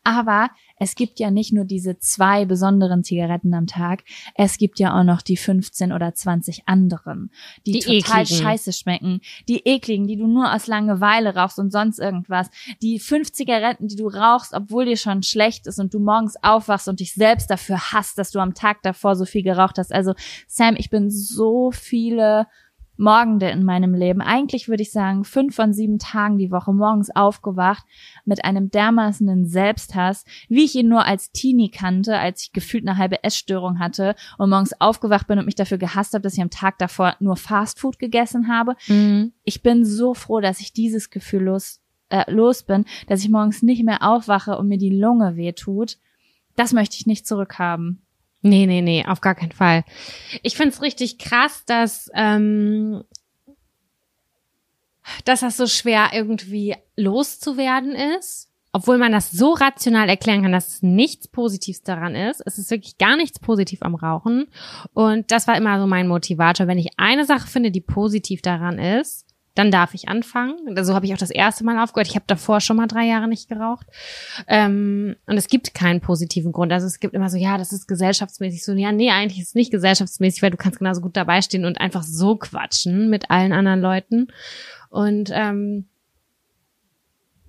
Aber es gibt ja nicht nur diese zwei besonderen Zigaretten am Tag, es gibt ja auch noch die 15 oder 20 anderen, die, die total ekligen. scheiße schmecken, die ekligen, die du nur aus Langeweile rauchst und sonst irgendwas, die fünf Zigaretten, die du rauchst, obwohl dir schon schlecht ist und du morgens aufwachst und dich selbst dafür hasst, dass du am Tag davor so viel geraucht hast. Also Sam, ich bin so viele Morgende in meinem Leben. Eigentlich würde ich sagen, fünf von sieben Tagen die Woche morgens aufgewacht mit einem dermaßenen Selbsthass, wie ich ihn nur als Teenie kannte, als ich gefühlt eine halbe Essstörung hatte und morgens aufgewacht bin und mich dafür gehasst habe, dass ich am Tag davor nur Fastfood gegessen habe. Mhm. Ich bin so froh, dass ich dieses Gefühl los, äh, los bin, dass ich morgens nicht mehr aufwache und mir die Lunge wehtut. Das möchte ich nicht zurückhaben. Nee, nee, nee, auf gar keinen Fall. Ich find's richtig krass, dass, ähm, dass das so schwer irgendwie loszuwerden ist. Obwohl man das so rational erklären kann, dass nichts Positives daran ist. Es ist wirklich gar nichts positiv am Rauchen. Und das war immer so mein Motivator. Wenn ich eine Sache finde, die positiv daran ist, dann darf ich anfangen. So habe ich auch das erste Mal aufgehört. Ich habe davor schon mal drei Jahre nicht geraucht. Ähm, und es gibt keinen positiven Grund. Also es gibt immer so, ja, das ist gesellschaftsmäßig so. Ja, nee, eigentlich ist es nicht gesellschaftsmäßig, weil du kannst genauso gut dabei stehen und einfach so quatschen mit allen anderen Leuten. Und ähm,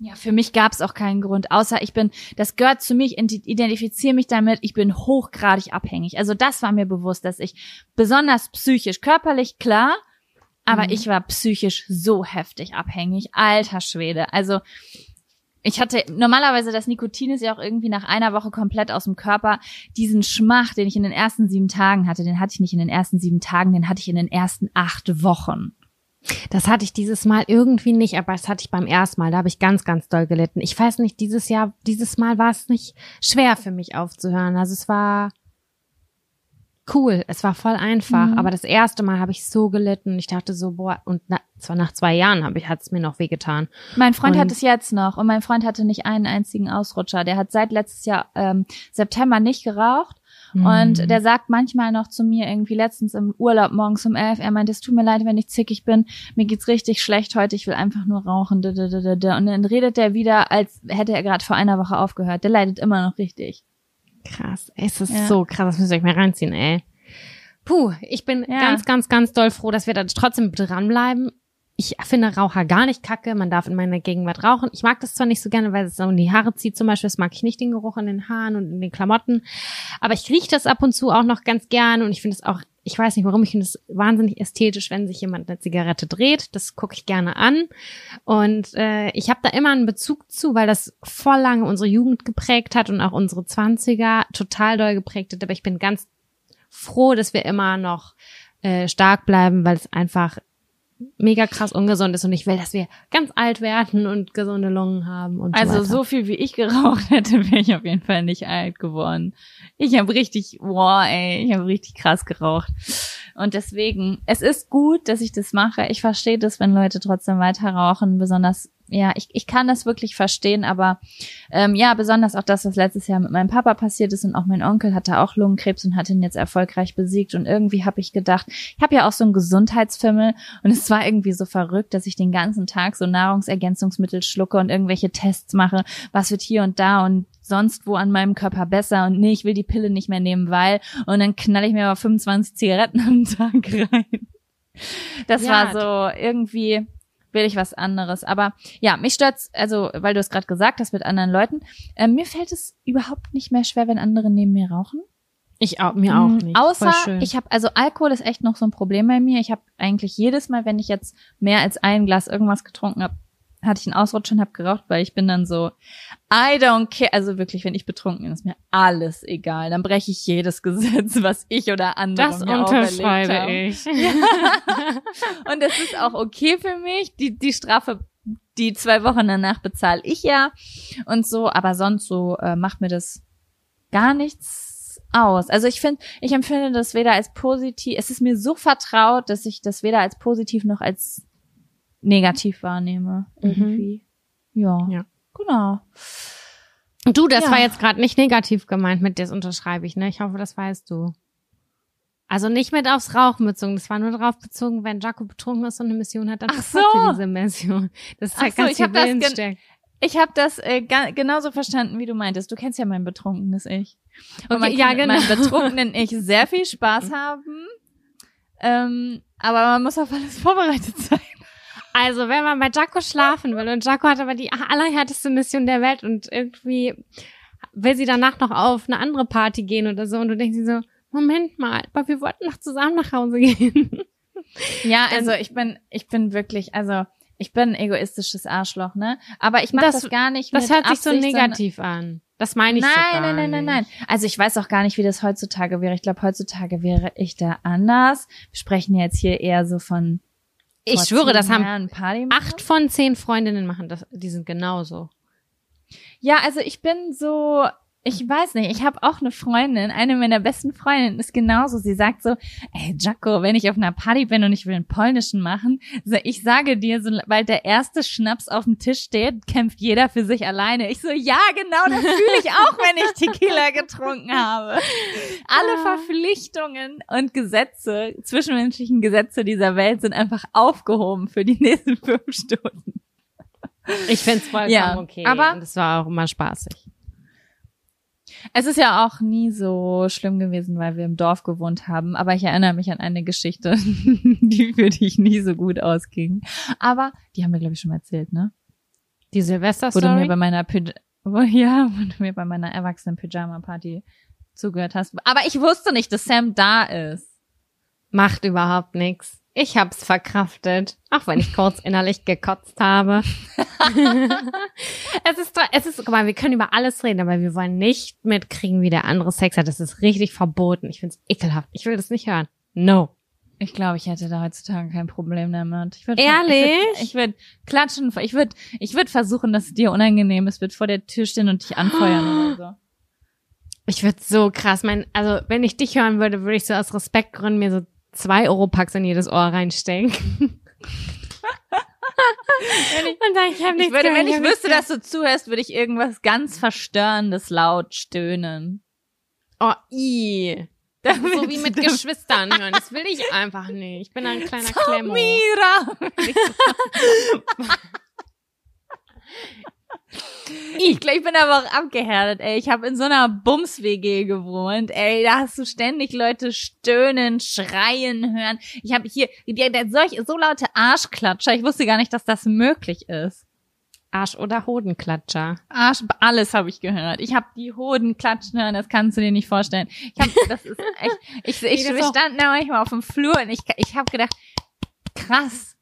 ja, für mich gab es auch keinen Grund, außer ich bin, das gehört zu mich, identifiziere mich damit, ich bin hochgradig abhängig. Also das war mir bewusst, dass ich besonders psychisch, körperlich klar, aber mhm. ich war psychisch so heftig abhängig. Alter Schwede. Also ich hatte normalerweise das Nikotin ist ja auch irgendwie nach einer Woche komplett aus dem Körper. Diesen Schmach, den ich in den ersten sieben Tagen hatte, den hatte ich nicht in den ersten sieben Tagen, den hatte ich in den ersten acht Wochen. Das hatte ich dieses Mal irgendwie nicht, aber das hatte ich beim ersten Mal. Da habe ich ganz, ganz doll gelitten. Ich weiß nicht, dieses Jahr, dieses Mal war es nicht schwer für mich aufzuhören. Also es war cool, es war voll einfach. Mhm. Aber das erste Mal habe ich so gelitten. Ich dachte so, boah, und na, zwar nach zwei Jahren habe ich, hat es mir noch wehgetan. Mein Freund und, hat es jetzt noch und mein Freund hatte nicht einen einzigen Ausrutscher. Der hat seit letztes Jahr ähm, September nicht geraucht und mhm. der sagt manchmal noch zu mir irgendwie letztens im Urlaub morgens um elf, er meint, es tut mir leid, wenn ich zickig bin, mir geht's richtig schlecht heute, ich will einfach nur rauchen. Und dann redet der wieder, als hätte er gerade vor einer Woche aufgehört. Der leidet immer noch richtig. Krass, es ist ja. so krass, das müsst ihr euch mal reinziehen, ey. Puh, ich bin ja. ganz, ganz, ganz doll froh, dass wir da trotzdem dranbleiben ich finde Raucher gar nicht kacke. Man darf in meiner Gegenwart rauchen. Ich mag das zwar nicht so gerne, weil es so in die Haare zieht zum Beispiel. Das mag ich nicht, den Geruch in den Haaren und in den Klamotten. Aber ich rieche das ab und zu auch noch ganz gerne und ich finde es auch, ich weiß nicht warum, ich finde es wahnsinnig ästhetisch, wenn sich jemand eine Zigarette dreht. Das gucke ich gerne an. Und äh, ich habe da immer einen Bezug zu, weil das voll lange unsere Jugend geprägt hat und auch unsere Zwanziger total doll geprägt hat. Aber ich bin ganz froh, dass wir immer noch äh, stark bleiben, weil es einfach mega krass ungesund ist und ich will, dass wir ganz alt werden und gesunde Lungen haben und Also so, so viel wie ich geraucht hätte, wäre ich auf jeden Fall nicht alt geworden. Ich habe richtig, wow, ey, ich habe richtig krass geraucht. Und deswegen, es ist gut, dass ich das mache. Ich verstehe das, wenn Leute trotzdem weiter rauchen, besonders ja, ich, ich kann das wirklich verstehen, aber ähm, ja, besonders auch das, was letztes Jahr mit meinem Papa passiert ist und auch mein Onkel hatte auch Lungenkrebs und hat ihn jetzt erfolgreich besiegt. Und irgendwie habe ich gedacht, ich habe ja auch so einen Gesundheitsfimmel. Und es war irgendwie so verrückt, dass ich den ganzen Tag so Nahrungsergänzungsmittel schlucke und irgendwelche Tests mache, was wird hier und da? Und sonst wo an meinem Körper besser und nee, ich will die Pille nicht mehr nehmen, weil und dann knall ich mir aber 25 Zigaretten am Tag rein. Das ja, war so irgendwie will ich was anderes. Aber ja, mich stört's, also weil du es gerade gesagt hast mit anderen Leuten, äh, mir fällt es überhaupt nicht mehr schwer, wenn andere neben mir rauchen. Ich auch, mir auch mhm. nicht. Außer ich habe, also Alkohol ist echt noch so ein Problem bei mir. Ich habe eigentlich jedes Mal, wenn ich jetzt mehr als ein Glas irgendwas getrunken habe, hatte ich einen Ausrutsch und habe geraucht, weil ich bin dann so, I don't care. Also wirklich, wenn ich betrunken bin, ist mir alles egal. Dann breche ich jedes Gesetz, was ich oder andere das mir unterschreibe haben. ich. und das ist auch okay für mich. Die, die Strafe, die zwei Wochen danach bezahle ich ja und so. Aber sonst so äh, macht mir das gar nichts aus. Also ich finde, ich empfinde das weder als positiv, es ist mir so vertraut, dass ich das weder als positiv noch als negativ wahrnehme. Mhm. Irgendwie. Mhm. Ja. Ja. Genau. Du, das ja. war jetzt gerade nicht negativ gemeint mit das unterschreibe ich, ne? Ich hoffe, das weißt du. Also nicht mit aufs Rauchen bezogen, das war nur darauf bezogen, wenn Jaco betrunken ist und eine Mission hat, dann Ach so. diese Mission. Das zeigt so, ganz ich viel das Ich habe das äh, genauso verstanden, wie du meintest. Du kennst ja mein betrunkenes Ich. Und okay, man ja, genau. mit meinem betrunkenen Ich sehr viel Spaß haben. Ähm, aber man muss auf alles vorbereitet sein. Also, wenn man bei Jaco schlafen will und Jaco hat aber die allerhärteste Mission der Welt und irgendwie will sie danach noch auf eine andere Party gehen oder so und du denkst dir so, Moment mal, aber wir wollten noch zusammen nach Hause gehen. Ja, also ich bin, ich bin wirklich, also ich bin ein egoistisches Arschloch, ne? Aber ich mache das, das, gar nicht. Das hört sich so negativ an. Das meine ich nein, so Nein, nein, nein, nein, nein. Also ich weiß auch gar nicht, wie das heutzutage wäre. Ich glaube, heutzutage wäre ich da anders. Wir sprechen jetzt hier eher so von ich schwöre, das haben acht von zehn Freundinnen machen das, die sind genauso. Ja, also ich bin so, Ich weiß nicht, ich habe auch eine Freundin, eine meiner besten Freundinnen ist genauso. Sie sagt so, ey Jaco, wenn ich auf einer Party bin und ich will einen polnischen machen, ich sage dir, sobald der erste Schnaps auf dem Tisch steht, kämpft jeder für sich alleine. Ich so, ja, genau, das fühle ich auch, wenn ich Tequila getrunken habe. Alle ah. Verpflichtungen und Gesetze, zwischenmenschlichen Gesetze dieser Welt sind einfach aufgehoben für die nächsten fünf Stunden. Ich find's vollkommen ja, okay. Aber und es war auch immer spaßig. Es ist ja auch nie so schlimm gewesen, weil wir im Dorf gewohnt haben. Aber ich erinnere mich an eine Geschichte, die für dich nie so gut ausging. Aber die haben wir, glaube ich, schon mal erzählt, ne? Die Silvester-Story? Wo du mir bei meiner, Py wo, ja, wo du mir bei meiner Erwachsenen-Pyjama-Party zugehört hast. Aber ich wusste nicht, dass Sam da ist. Macht überhaupt nichts. Ich hab's verkraftet, auch wenn ich kurz innerlich gekotzt habe. es ist, es ist, guck mal, wir können über alles reden, aber wir wollen nicht mitkriegen, wie der andere Sex hat. Das ist richtig verboten. Ich find's ekelhaft. Ich will das nicht hören. No. Ich glaube, ich hätte da heutzutage kein Problem damit. Ich würd, Ehrlich? Ich würde würd klatschen. Ich würde ich würd versuchen, dass es dir unangenehm ist, wird vor der Tür stehen und dich anfeuern oder so. Ich würde so krass, mein, also wenn ich dich hören würde, würde ich so aus Respektgründen mir so zwei Europacks in jedes Ohr reinstecken. ich, und dann, ich, hab ich würde, wenn ich, ich wüsste, dass du zuhörst, würde ich irgendwas ganz Verstörendes laut stöhnen. Oh, i. so wie mit Geschwistern hören. Das will ich einfach nicht. Ich bin ein kleiner Klemmo. Samira! Ich, ich bin aber auch abgehärtet, ey. Ich habe in so einer Bums-WG gewohnt, ey. Da hast du ständig Leute stöhnen, schreien hören. Ich habe hier die, die, solch, so laute Arschklatscher. Ich wusste gar nicht, dass das möglich ist. Arsch- oder Hodenklatscher? Arsch, alles habe ich gehört. Ich habe die Hoden klatschen hören, das kannst du dir nicht vorstellen. Ich hab, das ist echt, ich, ich, ich, wir standen da manchmal auf dem Flur und ich, ich habe gedacht, krass,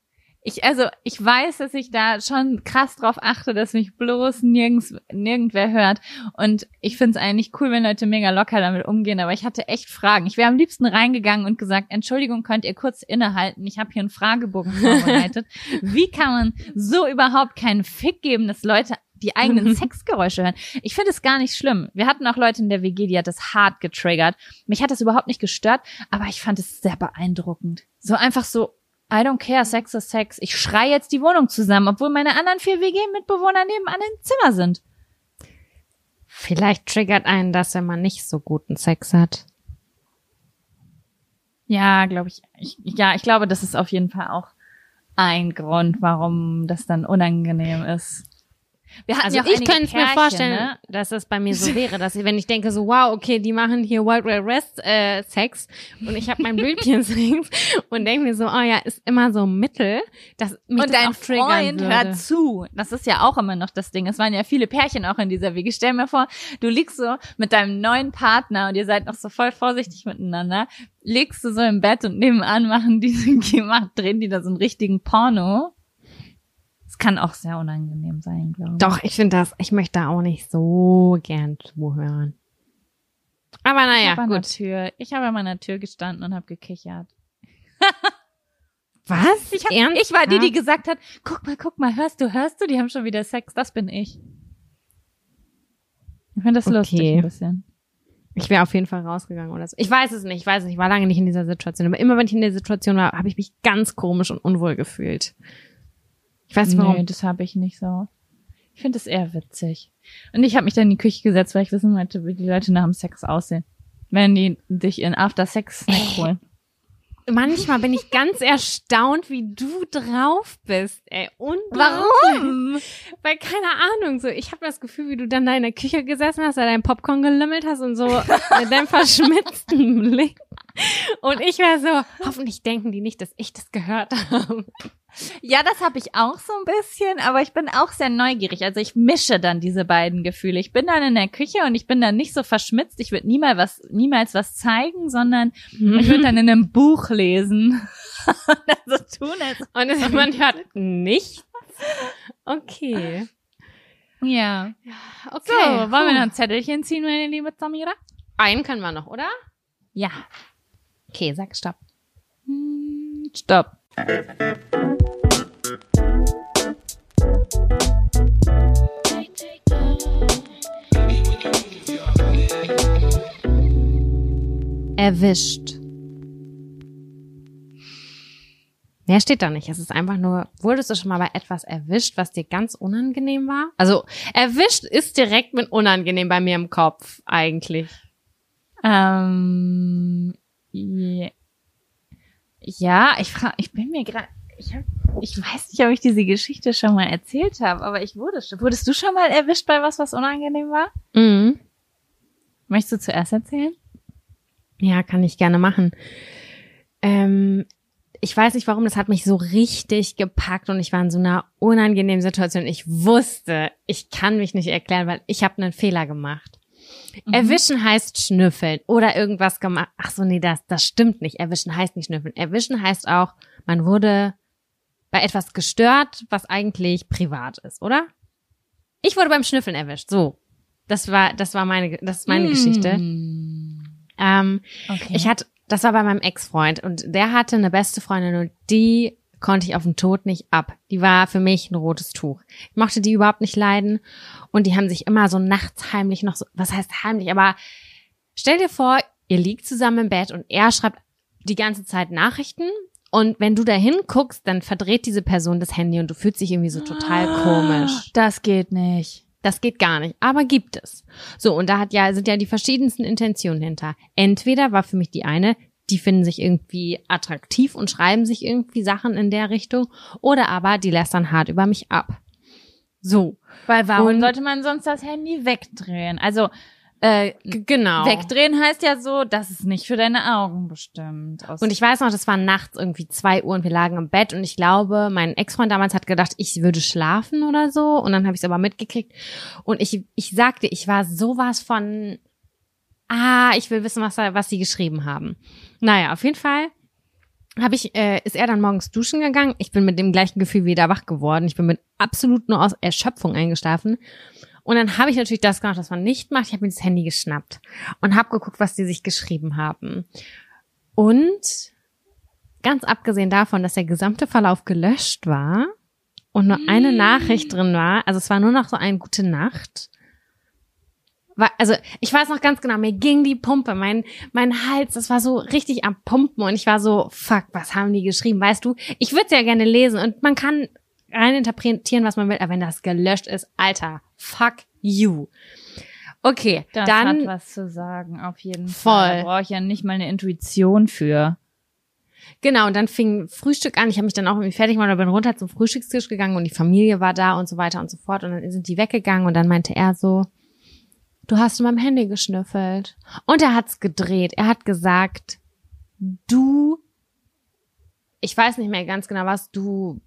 ich, also, ich weiß, dass ich da schon krass drauf achte, dass mich bloß nirgends, nirgendwer hört. Und ich finde es eigentlich cool, wenn Leute mega locker damit umgehen, aber ich hatte echt Fragen. Ich wäre am liebsten reingegangen und gesagt, Entschuldigung, könnt ihr kurz innehalten? Ich habe hier einen Fragebogen vorbereitet. Wie kann man so überhaupt keinen Fick geben, dass Leute die eigenen Sexgeräusche hören. Ich finde es gar nicht schlimm. Wir hatten auch Leute in der WG, die hat das hart getriggert. Mich hat das überhaupt nicht gestört, aber ich fand es sehr beeindruckend. So einfach so I don't care, Sex is Sex. Ich schrei jetzt die Wohnung zusammen, obwohl meine anderen vier WG-Mitbewohner nebenan im Zimmer sind. Vielleicht triggert einen das, wenn man nicht so guten Sex hat. Ja, glaube ich, ich. Ja, ich glaube, das ist auf jeden Fall auch ein Grund, warum das dann unangenehm ist. Wir hatten also ja ich könnte es mir vorstellen, ne? dass es bei mir so wäre, dass ich, wenn ich denke so, wow, okay, die machen hier Wild Wild West äh, Sex und ich habe mein Blütchen links und denke mir so, oh ja, ist immer so Mittel, dass mich und das dein auch Freund würde. hört zu. Das ist ja auch immer noch das Ding. Es waren ja viele Pärchen auch in dieser Wege. Stell mir vor, du liegst so mit deinem neuen Partner und ihr seid noch so voll vorsichtig miteinander, legst du so im Bett und nebenan machen diese, drehen die da so einen richtigen Porno es kann auch sehr unangenehm sein, glaube ich. Doch, ich finde das, ich möchte da auch nicht so gern zuhören. Aber naja, ich gut. Tür, ich habe an meiner Tür gestanden und habe gekichert. Was? Ich, hab, ich war die, die gesagt hat, guck mal, guck mal, hörst du, hörst du, die haben schon wieder Sex, das bin ich. Ich finde das okay. lustig ein bisschen. Ich wäre auf jeden Fall rausgegangen oder so. Ich weiß es nicht, ich weiß es nicht, ich war lange nicht in dieser Situation. Aber immer wenn ich in der Situation war, habe ich mich ganz komisch und unwohl gefühlt. Ich weiß nicht warum. Nee, das habe ich nicht so. Ich finde es eher witzig. Und ich habe mich dann in die Küche gesetzt, weil ich wissen wollte, wie die Leute nach dem Sex aussehen. Wenn die sich in After-Sex-Snack holen. Manchmal bin ich ganz erstaunt, wie du drauf bist, ey. Und warum? Weil keine Ahnung, so ich habe das Gefühl, wie du dann da in der Küche gesessen hast, da dein Popcorn gelümmelt hast und so mit deinem verschmitzten Blick. Und ich war so, hoffentlich denken die nicht, dass ich das gehört habe. Ja, das habe ich auch so ein bisschen, aber ich bin auch sehr neugierig. Also ich mische dann diese beiden Gefühle. Ich bin dann in der Küche und ich bin dann nicht so verschmitzt. Ich würde niemals was, niemals was zeigen, sondern mhm. ich würde dann in einem Buch lesen. so tun als und es, man hört nichts. Okay. Ja. Okay. So, wollen wir noch ein Zettelchen ziehen, meine liebe Samira? Einen können wir noch, oder? Ja. Okay, sag Stopp. Hm, stopp. erwischt. Mehr steht da nicht. Es ist einfach nur, wurdest du schon mal bei etwas erwischt, was dir ganz unangenehm war? Also, erwischt ist direkt mit unangenehm bei mir im Kopf, eigentlich. Ähm, ja, ich frage, ich bin mir gerade, ich, hab, ich weiß nicht, ob ich diese Geschichte schon mal erzählt habe, aber ich wurde schon. Wurdest du schon mal erwischt bei was, was unangenehm war? Mhm. Möchtest du zuerst erzählen? Ja, kann ich gerne machen. Ähm, ich weiß nicht warum, das hat mich so richtig gepackt und ich war in so einer unangenehmen Situation. Ich wusste, ich kann mich nicht erklären, weil ich habe einen Fehler gemacht. Mhm. Erwischen heißt schnüffeln oder irgendwas gemacht. Ach so, nee, das, das stimmt nicht. Erwischen heißt nicht schnüffeln. Erwischen heißt auch, man wurde bei etwas gestört, was eigentlich privat ist, oder? Ich wurde beim Schnüffeln erwischt. So. Das war, das war meine, das ist meine mm. Geschichte. Ähm, okay. Ich hatte, das war bei meinem Ex-Freund und der hatte eine beste Freundin und die konnte ich auf den Tod nicht ab. Die war für mich ein rotes Tuch. Ich mochte die überhaupt nicht leiden und die haben sich immer so nachts heimlich noch so, was heißt heimlich, aber stell dir vor, ihr liegt zusammen im Bett und er schreibt die ganze Zeit Nachrichten und wenn du da hinguckst, dann verdreht diese Person das Handy und du fühlst dich irgendwie so total komisch. Das geht nicht. Das geht gar nicht, aber gibt es. So, und da hat ja, sind ja die verschiedensten Intentionen hinter. Entweder war für mich die eine, die finden sich irgendwie attraktiv und schreiben sich irgendwie Sachen in der Richtung, oder aber die lästern hart über mich ab. So. Weil warum und, sollte man sonst das Handy wegdrehen? Also, äh, genau. Wegdrehen heißt ja so, das ist nicht für deine Augen bestimmt. Und ich weiß noch, das war nachts irgendwie zwei Uhr und wir lagen im Bett und ich glaube, mein Ex-Freund damals hat gedacht, ich würde schlafen oder so und dann habe ich es aber mitgekriegt und ich, ich sagte, ich war sowas von, ah, ich will wissen, was, was sie geschrieben haben. Naja, auf jeden Fall habe ich, äh, ist er dann morgens duschen gegangen. Ich bin mit dem gleichen Gefühl wieder wach geworden. Ich bin mit absolut nur aus Erschöpfung eingeschlafen. Und dann habe ich natürlich das gemacht, was man nicht macht. Ich habe mir das Handy geschnappt und habe geguckt, was die sich geschrieben haben. Und ganz abgesehen davon, dass der gesamte Verlauf gelöscht war und nur eine mm. Nachricht drin war, also es war nur noch so eine gute Nacht. Also ich weiß noch ganz genau, mir ging die Pumpe, mein mein Hals, das war so richtig am Pumpen und ich war so, fuck, was haben die geschrieben, weißt du? Ich würde es ja gerne lesen und man kann reininterpretieren, was man will, aber wenn das gelöscht ist, Alter, fuck you. Okay, das dann hat was zu sagen, auf jeden voll. Fall. Da brauche ich ja nicht mal eine Intuition für. Genau, und dann fing Frühstück an. Ich habe mich dann auch irgendwie fertig gemacht und bin runter zum Frühstückstisch gegangen und die Familie war da und so weiter und so fort. Und dann sind die weggegangen und dann meinte er so, du hast in meinem Handy geschnüffelt. Und er hat's gedreht. Er hat gesagt, du, ich weiß nicht mehr ganz genau was, du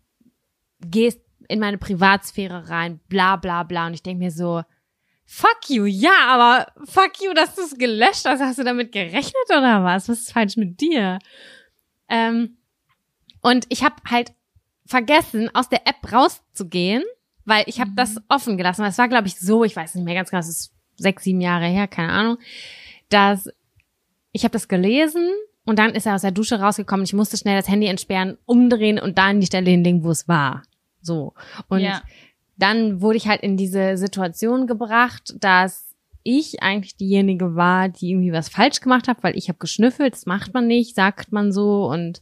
gehst in meine Privatsphäre rein, bla bla bla. Und ich denke mir so, fuck you, ja, aber fuck you, dass du es gelöscht hast. Hast du damit gerechnet oder was? Was ist falsch mit dir? Ähm, und ich habe halt vergessen, aus der App rauszugehen, weil ich habe mhm. das offen gelassen. Es war, glaube ich, so, ich weiß nicht mehr ganz genau, es ist sechs, sieben Jahre her, keine Ahnung, dass ich habe das gelesen und dann ist er aus der Dusche rausgekommen. Ich musste schnell das Handy entsperren, umdrehen und da an die Stelle hinlegen, wo es war. So. Und ja. dann wurde ich halt in diese Situation gebracht, dass ich eigentlich diejenige war, die irgendwie was falsch gemacht hat, weil ich habe geschnüffelt, das macht man nicht, sagt man so und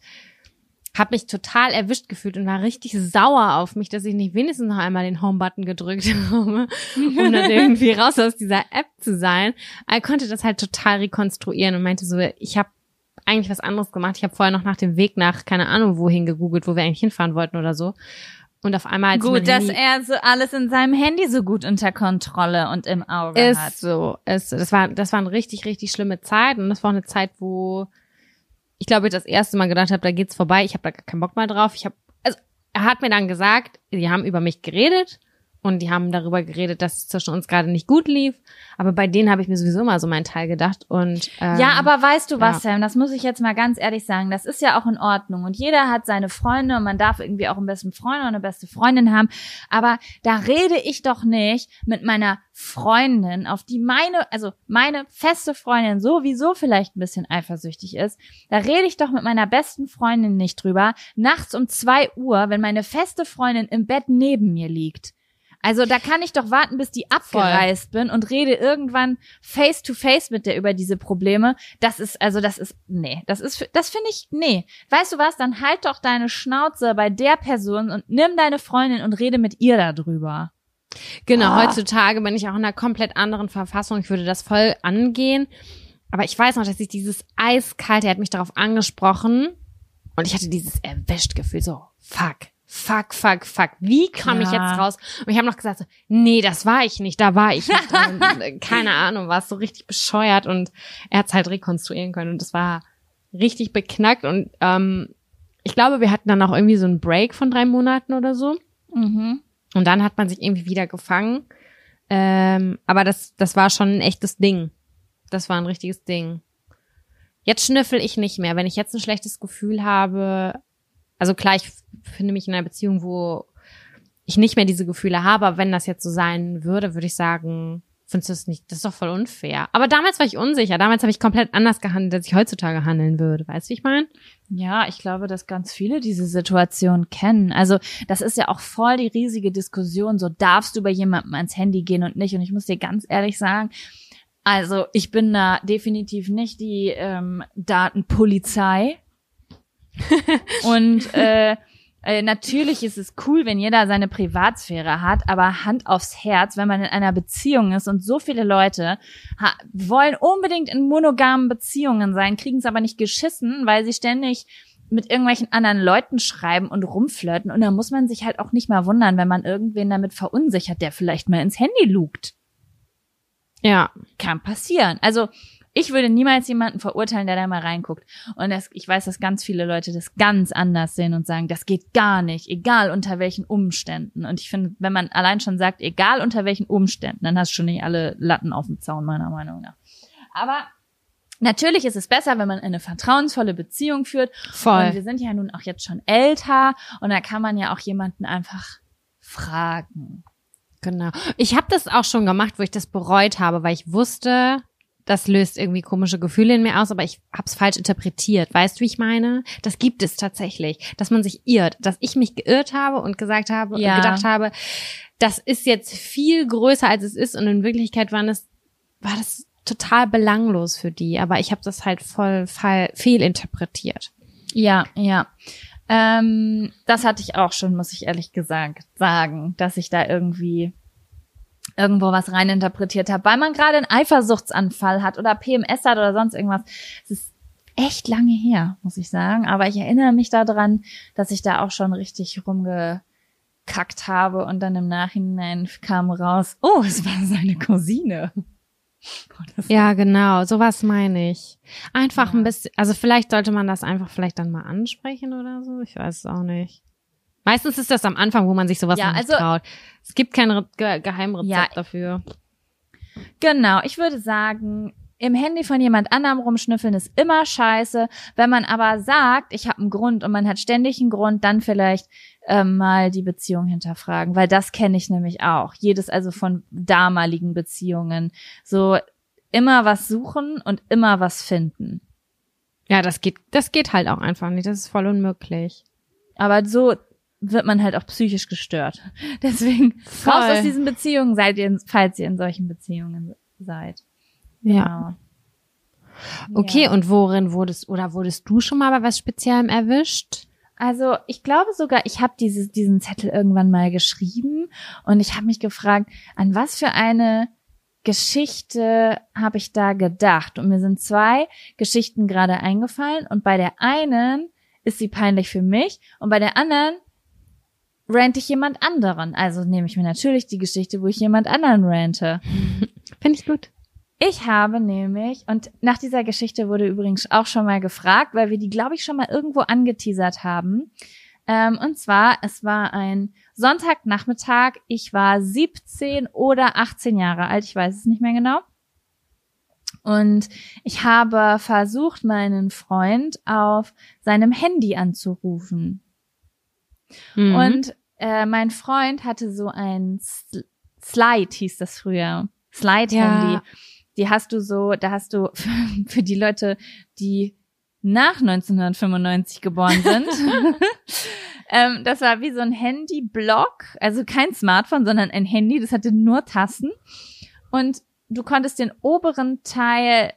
habe mich total erwischt gefühlt und war richtig sauer auf mich, dass ich nicht wenigstens noch einmal den Home-Button gedrückt habe, um dann irgendwie raus aus dieser App zu sein. Er konnte das halt total rekonstruieren und meinte so, ich habe eigentlich was anderes gemacht. Ich habe vorher noch nach dem Weg nach, keine Ahnung, wohin gegoogelt, wo wir eigentlich hinfahren wollten oder so. Und auf einmal als gut, dass er so alles in seinem Handy so gut unter Kontrolle und im Auge ist hat. so, ist so. Das war, das war eine richtig, richtig schlimme Zeit und das war auch eine Zeit, wo ich glaube, ich das erste Mal gedacht habe, da geht's vorbei. Ich habe da gar keinen Bock mehr drauf. Ich habe, also er hat mir dann gesagt, die haben über mich geredet und die haben darüber geredet, dass es zwischen uns gerade nicht gut lief. Aber bei denen habe ich mir sowieso mal so meinen Teil gedacht. Und ähm, ja, aber weißt du was, ja. Sam? Das muss ich jetzt mal ganz ehrlich sagen. Das ist ja auch in Ordnung. Und jeder hat seine Freunde und man darf irgendwie auch einen besten Freund oder eine beste Freundin haben. Aber da rede ich doch nicht mit meiner Freundin, auf die meine, also meine feste Freundin sowieso vielleicht ein bisschen eifersüchtig ist. Da rede ich doch mit meiner besten Freundin nicht drüber. Nachts um zwei Uhr, wenn meine feste Freundin im Bett neben mir liegt. Also da kann ich doch warten, bis die abgereist Voll. bin und rede irgendwann face to face mit der über diese Probleme. Das ist, also das ist, nee, das ist, das finde ich, nee. Weißt du was, dann halt doch deine Schnauze bei der Person und nimm deine Freundin und rede mit ihr darüber. Genau, oh. heutzutage bin ich auch in einer komplett anderen Verfassung. Ich würde das voll angehen. Aber ich weiß noch, dass ich dieses eiskalte, er hat mich darauf angesprochen und ich hatte dieses erwischt Gefühl, so, fuck, fuck, fuck, fuck, wie komme ja. ich jetzt raus? Und ich habe noch gesagt, so, nee, das war ich nicht, da war ich nicht. und, äh, keine Ahnung, war es so richtig bescheuert und er hat es halt rekonstruieren können und das war richtig beknackt und ähm, ich glaube, wir hatten dann auch irgendwie so einen Break von drei Monaten oder so. Mhm. Und dann hat man sich irgendwie wieder gefangen. Ähm, aber das, das war schon ein echtes Ding. Das war ein richtiges Ding. Jetzt schnüffel ich nicht mehr. Wenn ich jetzt ein schlechtes Gefühl habe, also klar, ich finde mich in einer Beziehung, wo ich nicht mehr diese Gefühle habe, aber wenn das jetzt so sein würde, würde ich sagen, findest du das nicht, das ist doch voll unfair. Aber damals war ich unsicher. Damals habe ich komplett anders gehandelt, als ich heutzutage handeln würde. Weißt du, wie ich meine? Ja, ich glaube, dass ganz viele diese Situation kennen. Also, das ist ja auch voll die riesige Diskussion. So, darfst du bei jemandem ans Handy gehen und nicht? Und ich muss dir ganz ehrlich sagen, also ich bin da definitiv nicht die ähm, Datenpolizei. und äh, äh, natürlich ist es cool, wenn jeder seine Privatsphäre hat, aber Hand aufs Herz, wenn man in einer Beziehung ist und so viele Leute wollen unbedingt in monogamen Beziehungen sein, kriegen es aber nicht geschissen, weil sie ständig mit irgendwelchen anderen Leuten schreiben und rumflirten. Und da muss man sich halt auch nicht mal wundern, wenn man irgendwen damit verunsichert, der vielleicht mal ins Handy lugt. Ja. Kann passieren. Also ich würde niemals jemanden verurteilen, der da mal reinguckt. Und das, ich weiß, dass ganz viele Leute das ganz anders sehen und sagen, das geht gar nicht, egal unter welchen Umständen. Und ich finde, wenn man allein schon sagt, egal unter welchen Umständen, dann hast du schon nicht alle Latten auf dem Zaun, meiner Meinung nach. Aber Natürlich ist es besser, wenn man eine vertrauensvolle Beziehung führt. Voll. Und wir sind ja nun auch jetzt schon älter und da kann man ja auch jemanden einfach fragen. Genau. Ich habe das auch schon gemacht, wo ich das bereut habe, weil ich wusste, das löst irgendwie komische Gefühle in mir aus, aber ich habe es falsch interpretiert. Weißt du, wie ich meine? Das gibt es tatsächlich, dass man sich irrt, dass ich mich geirrt habe und gesagt habe ja. und gedacht habe, das ist jetzt viel größer als es ist und in Wirklichkeit war das war das total belanglos für die, aber ich habe das halt voll fall, fehlinterpretiert. Ja, ja. Ähm, das hatte ich auch schon, muss ich ehrlich gesagt sagen, dass ich da irgendwie irgendwo was reininterpretiert habe, weil man gerade einen Eifersuchtsanfall hat oder PMS hat oder sonst irgendwas. Es ist echt lange her, muss ich sagen. Aber ich erinnere mich daran, dass ich da auch schon richtig rumgekackt habe und dann im Nachhinein kam raus, oh, es war seine Cousine. Boah, ja, genau, sowas meine ich. Einfach ja. ein bisschen, also vielleicht sollte man das einfach vielleicht dann mal ansprechen oder so. Ich weiß es auch nicht. Meistens ist das am Anfang, wo man sich sowas ja, nicht also, traut. Es gibt kein Re Ge Geheimrezept ja, dafür. Genau, ich würde sagen, im Handy von jemand anderem rumschnüffeln ist immer scheiße. Wenn man aber sagt, ich habe einen Grund und man hat ständig einen Grund, dann vielleicht ähm, mal die Beziehung hinterfragen, weil das kenne ich nämlich auch. Jedes also von damaligen Beziehungen. So immer was suchen und immer was finden. Ja, das geht, das geht halt auch einfach nicht. Das ist voll unmöglich. Aber so wird man halt auch psychisch gestört. Deswegen Voll. raus aus diesen Beziehungen seid ihr, falls ihr in solchen Beziehungen seid. Ja. Genau. Okay, ja. und worin wurdest oder wurdest du schon mal bei was Speziellem erwischt? Also ich glaube sogar, ich habe diese, diesen Zettel irgendwann mal geschrieben und ich habe mich gefragt, an was für eine Geschichte habe ich da gedacht? Und mir sind zwei Geschichten gerade eingefallen und bei der einen ist sie peinlich für mich und bei der anderen rante ich jemand anderen. Also nehme ich mir natürlich die Geschichte, wo ich jemand anderen rante. Finde ich gut. Ich habe nämlich, und nach dieser Geschichte wurde übrigens auch schon mal gefragt, weil wir die, glaube ich, schon mal irgendwo angeteasert haben. Ähm, und zwar, es war ein Sonntagnachmittag. Ich war 17 oder 18 Jahre alt, ich weiß es nicht mehr genau. Und ich habe versucht, meinen Freund auf seinem Handy anzurufen. Mhm. Und äh, mein Freund hatte so ein Slide, hieß das früher. Slide-Handy. Ja. Die hast du so, da hast du für, für die Leute, die nach 1995 geboren sind, ähm, das war wie so ein Handy-Block, also kein Smartphone, sondern ein Handy, das hatte nur Tasten. Und du konntest den oberen Teil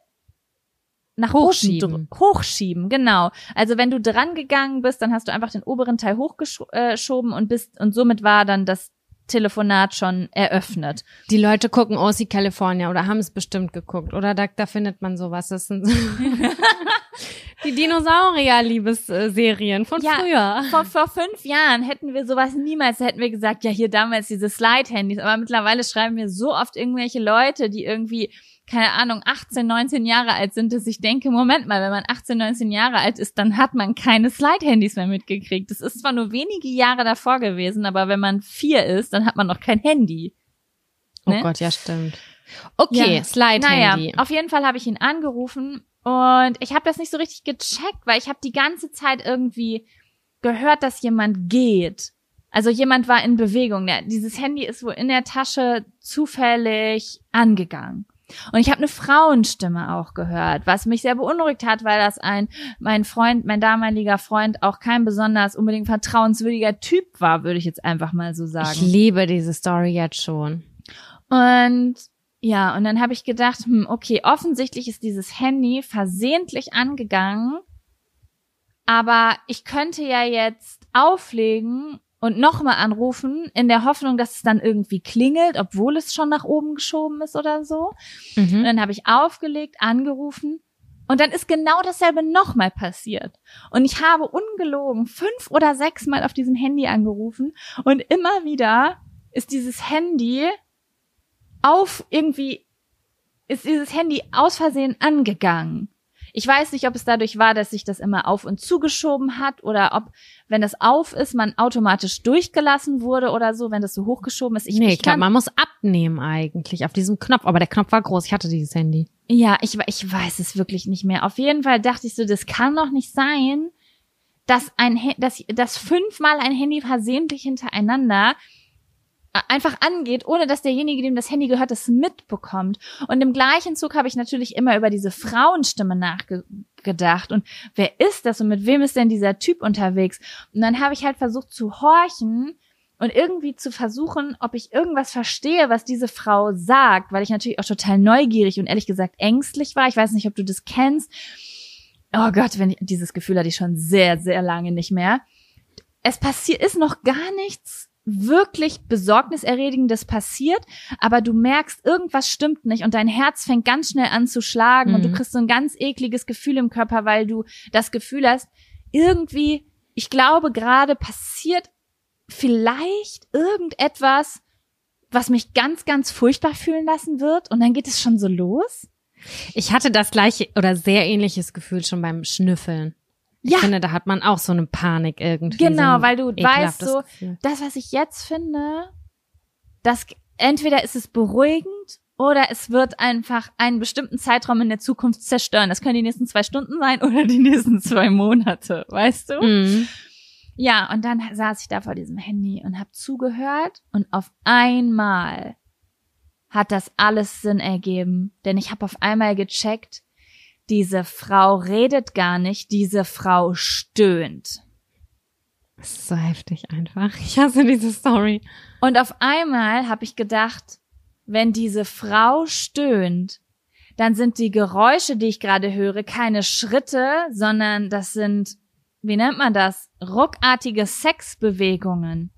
nach hochschieben. hochschieben, genau. Also wenn du dran gegangen bist, dann hast du einfach den oberen Teil hochgeschoben und bist und somit war dann das Telefonat schon eröffnet. Die Leute gucken OC California oder haben es bestimmt geguckt oder da, da findet man sowas. Das sind die Dinosaurier-Liebesserien von ja, früher. Vor, vor fünf Jahren hätten wir sowas niemals, hätten wir gesagt, ja hier damals diese Slide-Handys, aber mittlerweile schreiben wir so oft irgendwelche Leute, die irgendwie keine Ahnung, 18, 19 Jahre alt sind, dass ich denke, Moment mal, wenn man 18, 19 Jahre alt ist, dann hat man keine Slide-Handys mehr mitgekriegt. Das ist zwar nur wenige Jahre davor gewesen, aber wenn man vier ist, dann hat man noch kein Handy. Oh ne? Oh Gott, ja, stimmt. Okay, ja. Slide-Handy. Naja, auf jeden Fall habe ich ihn angerufen und ich habe das nicht so richtig gecheckt, weil ich habe die ganze Zeit irgendwie gehört, dass jemand geht. Also jemand war in Bewegung. Dieses Handy ist wohl in der Tasche zufällig angegangen. Und ich habe eine Frauenstimme auch gehört, was mich sehr beunruhigt hat, weil das ein mein Freund, mein damaliger Freund auch kein besonders unbedingt vertrauenswürdiger Typ war, würde ich jetzt einfach mal so sagen. Ich liebe diese Story jetzt schon. Und ja, und dann habe ich gedacht, hm, okay, offensichtlich ist dieses Handy versehentlich angegangen, aber ich könnte ja jetzt auflegen und nochmal anrufen, in der Hoffnung, dass es dann irgendwie klingelt, obwohl es schon nach oben geschoben ist oder so. Mhm. Und dann habe ich aufgelegt, angerufen und dann ist genau dasselbe nochmal passiert. Und ich habe ungelogen fünf oder sechs Mal auf diesem Handy angerufen und immer wieder ist dieses Handy auf irgendwie, ist dieses Handy aus Versehen angegangen. Ich weiß nicht, ob es dadurch war, dass sich das immer auf und zugeschoben hat oder ob, wenn es auf ist, man automatisch durchgelassen wurde oder so, wenn das so hochgeschoben ist. Ich, nee, ich glaube, man muss abnehmen eigentlich auf diesem Knopf. Aber der Knopf war groß. Ich hatte dieses Handy. Ja, ich, ich weiß es wirklich nicht mehr. Auf jeden Fall dachte ich so, das kann doch nicht sein, dass ein, dass, dass fünfmal ein Handy versehentlich hintereinander einfach angeht, ohne dass derjenige, dem das Handy gehört, das mitbekommt. Und im gleichen Zug habe ich natürlich immer über diese Frauenstimme nachgedacht und wer ist das und mit wem ist denn dieser Typ unterwegs? Und dann habe ich halt versucht zu horchen und irgendwie zu versuchen, ob ich irgendwas verstehe, was diese Frau sagt, weil ich natürlich auch total neugierig und ehrlich gesagt ängstlich war. Ich weiß nicht, ob du das kennst. Oh Gott, wenn ich, dieses Gefühl hatte ich schon sehr, sehr lange nicht mehr. Es passiert, ist noch gar nichts wirklich besorgniserregendes passiert, aber du merkst, irgendwas stimmt nicht und dein Herz fängt ganz schnell an zu schlagen mhm. und du mhm. kriegst so ein ganz ekliges Gefühl im Körper, weil du das Gefühl hast, irgendwie, ich glaube gerade passiert vielleicht irgendetwas, was mich ganz, ganz furchtbar fühlen lassen wird und dann geht es schon so los. Ich hatte das gleiche oder sehr ähnliches Gefühl schon beim Schnüffeln. Ich ja. finde, da hat man auch so eine Panik irgendwie. Genau, so weil du weißt so, Gefühl. das, was ich jetzt finde, das entweder ist es beruhigend oder es wird einfach einen bestimmten Zeitraum in der Zukunft zerstören. Das können die nächsten zwei Stunden sein oder die nächsten zwei Monate, weißt du? Mhm. Ja, und dann saß ich da vor diesem Handy und habe zugehört und auf einmal hat das alles Sinn ergeben, denn ich habe auf einmal gecheckt, diese Frau redet gar nicht, diese Frau stöhnt. Das ist so heftig einfach. Ich hasse diese Story. Und auf einmal habe ich gedacht, wenn diese Frau stöhnt, dann sind die Geräusche, die ich gerade höre, keine Schritte, sondern das sind, wie nennt man das? Ruckartige Sexbewegungen.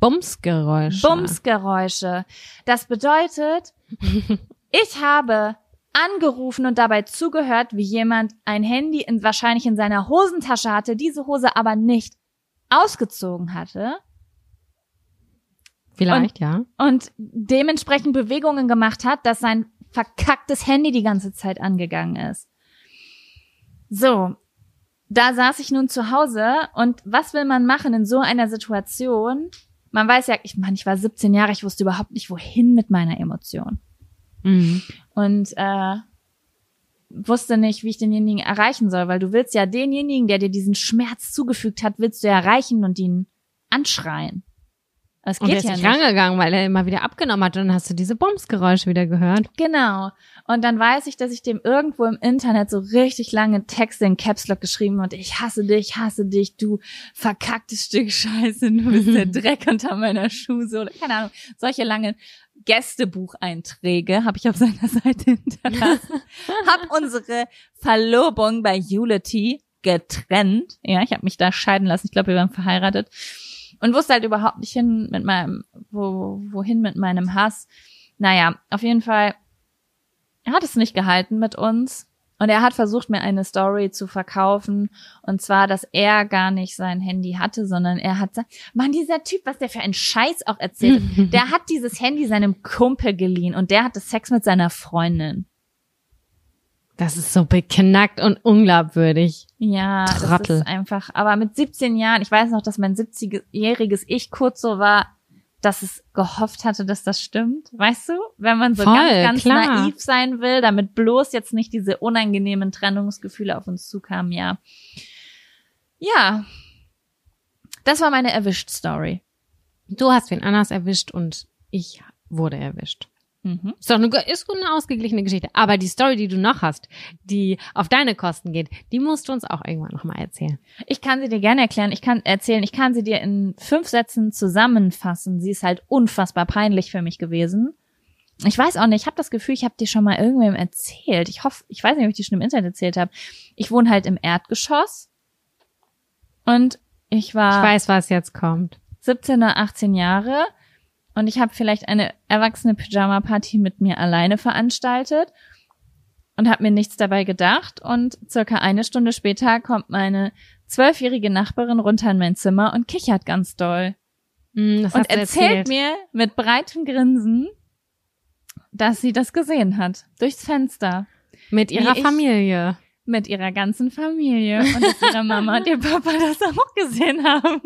Bumsgeräusche. Bumsgeräusche. Das bedeutet, ich habe angerufen und dabei zugehört, wie jemand ein Handy in, wahrscheinlich in seiner Hosentasche hatte, diese Hose aber nicht ausgezogen hatte. Vielleicht, und, ja. Und dementsprechend Bewegungen gemacht hat, dass sein verkacktes Handy die ganze Zeit angegangen ist. So, da saß ich nun zu Hause und was will man machen in so einer Situation? Man weiß ja, ich meine, ich war 17 Jahre, ich wusste überhaupt nicht, wohin mit meiner Emotion. Mhm. Und äh, wusste nicht, wie ich denjenigen erreichen soll, weil du willst ja denjenigen, der dir diesen Schmerz zugefügt hat, willst du erreichen und ihn anschreien. Und geht er ist ja nicht rangegangen, weil er immer wieder abgenommen hat und dann hast du diese Bumsgeräusche wieder gehört. Genau. Und dann weiß ich, dass ich dem irgendwo im Internet so richtig lange Texte in Caps Lock geschrieben und ich hasse dich, ich hasse dich, du verkacktes Stück Scheiße, du bist der Dreck unter meiner Schuhe, oder keine Ahnung, solche langen Gästebucheinträge habe ich auf seiner Seite hinterlassen. hab unsere Verlobung bei Unity getrennt. Ja, ich habe mich da scheiden lassen. Ich glaube, wir waren verheiratet und wusste halt überhaupt nicht hin mit meinem, wo, wohin mit meinem Hass. Naja, auf jeden Fall, er hat es nicht gehalten mit uns. Und er hat versucht, mir eine Story zu verkaufen. Und zwar, dass er gar nicht sein Handy hatte, sondern er hat, Mann, dieser Typ, was der für einen Scheiß auch erzählt, der hat dieses Handy seinem Kumpel geliehen und der hatte Sex mit seiner Freundin. Das ist so beknackt und unglaubwürdig. Ja, Trottel. das ist einfach, aber mit 17 Jahren, ich weiß noch, dass mein 70-jähriges Ich kurz so war, dass es gehofft hatte, dass das stimmt. Weißt du? Wenn man so Voll, ganz, ganz klar. naiv sein will, damit bloß jetzt nicht diese unangenehmen Trennungsgefühle auf uns zukamen, ja. Ja. Das war meine Erwischt-Story. Du hast wen anders erwischt und ich wurde erwischt. Mhm. Ist doch eine, ist eine ausgeglichene Geschichte. Aber die Story, die du noch hast, die auf deine Kosten geht, die musst du uns auch irgendwann nochmal erzählen. Ich kann sie dir gerne erklären. Ich kann erzählen, ich kann sie dir in fünf Sätzen zusammenfassen. Sie ist halt unfassbar peinlich für mich gewesen. Ich weiß auch nicht, ich habe das Gefühl, ich habe dir schon mal irgendwem erzählt. Ich hoffe, ich weiß nicht, ob ich die schon im Internet erzählt habe. Ich wohne halt im Erdgeschoss und ich war Ich weiß, was jetzt kommt. 17 oder 18 Jahre und ich habe vielleicht eine erwachsene Pyjama-Party mit mir alleine veranstaltet und habe mir nichts dabei gedacht und circa eine Stunde später kommt meine zwölfjährige Nachbarin runter in mein Zimmer und kichert ganz doll Mm, und erzählt mir mit breitem Grinsen, dass sie das gesehen hat durchs Fenster Mit ihrer Familie. mit ihrer ganzen Familie und dass ihre Mama und ihr Papa das auch gesehen haben.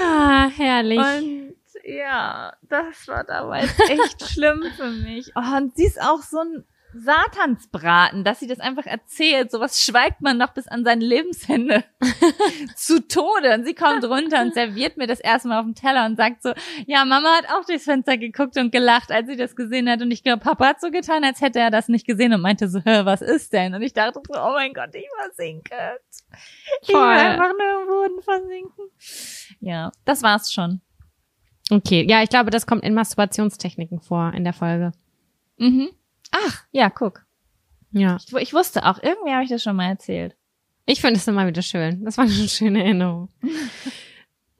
Ah, herrlich. Und ja, das war damals echt schlimm für mich. Oh, und sie ist auch so ein Satansbraten, dass sie das einfach erzählt. Sowas schweigt man noch bis an sein Lebensende zu Tode. Und sie kommt runter und serviert mir das erstmal auf dem Teller und sagt so, ja, Mama hat auch durchs Fenster geguckt und gelacht, als sie das gesehen hat. Und ich glaube, Papa hat so getan, als hätte er das nicht gesehen und meinte so, Hä, was ist denn? Und ich dachte so, oh mein Gott, ich versinke. Ich will einfach nur im Boden versinken. Ja, das war's schon. Okay, ja, ich glaube, das kommt in Masturbationstechniken vor in der Folge. Mhm. Ach, ja, guck. Ja. Ich, ich wusste auch, irgendwie habe ich das schon mal erzählt. Ich finde es immer wieder schön. Das war eine schöne Erinnerung.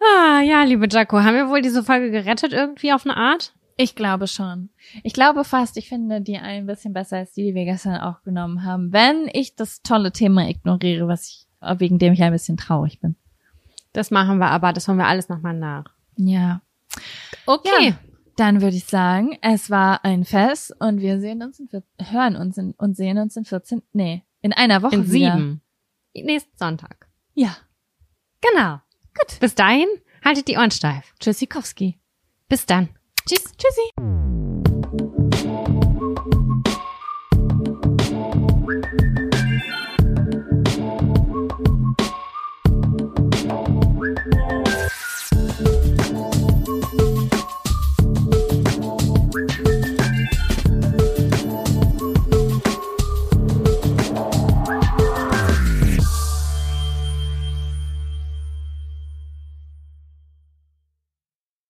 ah, ja, liebe Jaco, haben wir wohl diese Folge gerettet irgendwie auf eine Art? Ich glaube schon. Ich glaube fast, ich finde die ein bisschen besser als die, die wir gestern auch genommen haben, wenn ich das tolle Thema ignoriere, was ich, wegen dem ich ein bisschen traurig bin. Das machen wir aber, das holen wir alles nochmal nach. Ja. Okay. Ja. Dann würde ich sagen, es war ein Fest und wir sehen uns in, hören uns in, und sehen uns in 14, nee, in einer Woche In wieder. sieben. Nächsten Sonntag. Ja. Genau. Gut. Bis dahin, haltet die Ohren steif. Tschüssikowski. Bis dann. Tschüss. Tschüssi.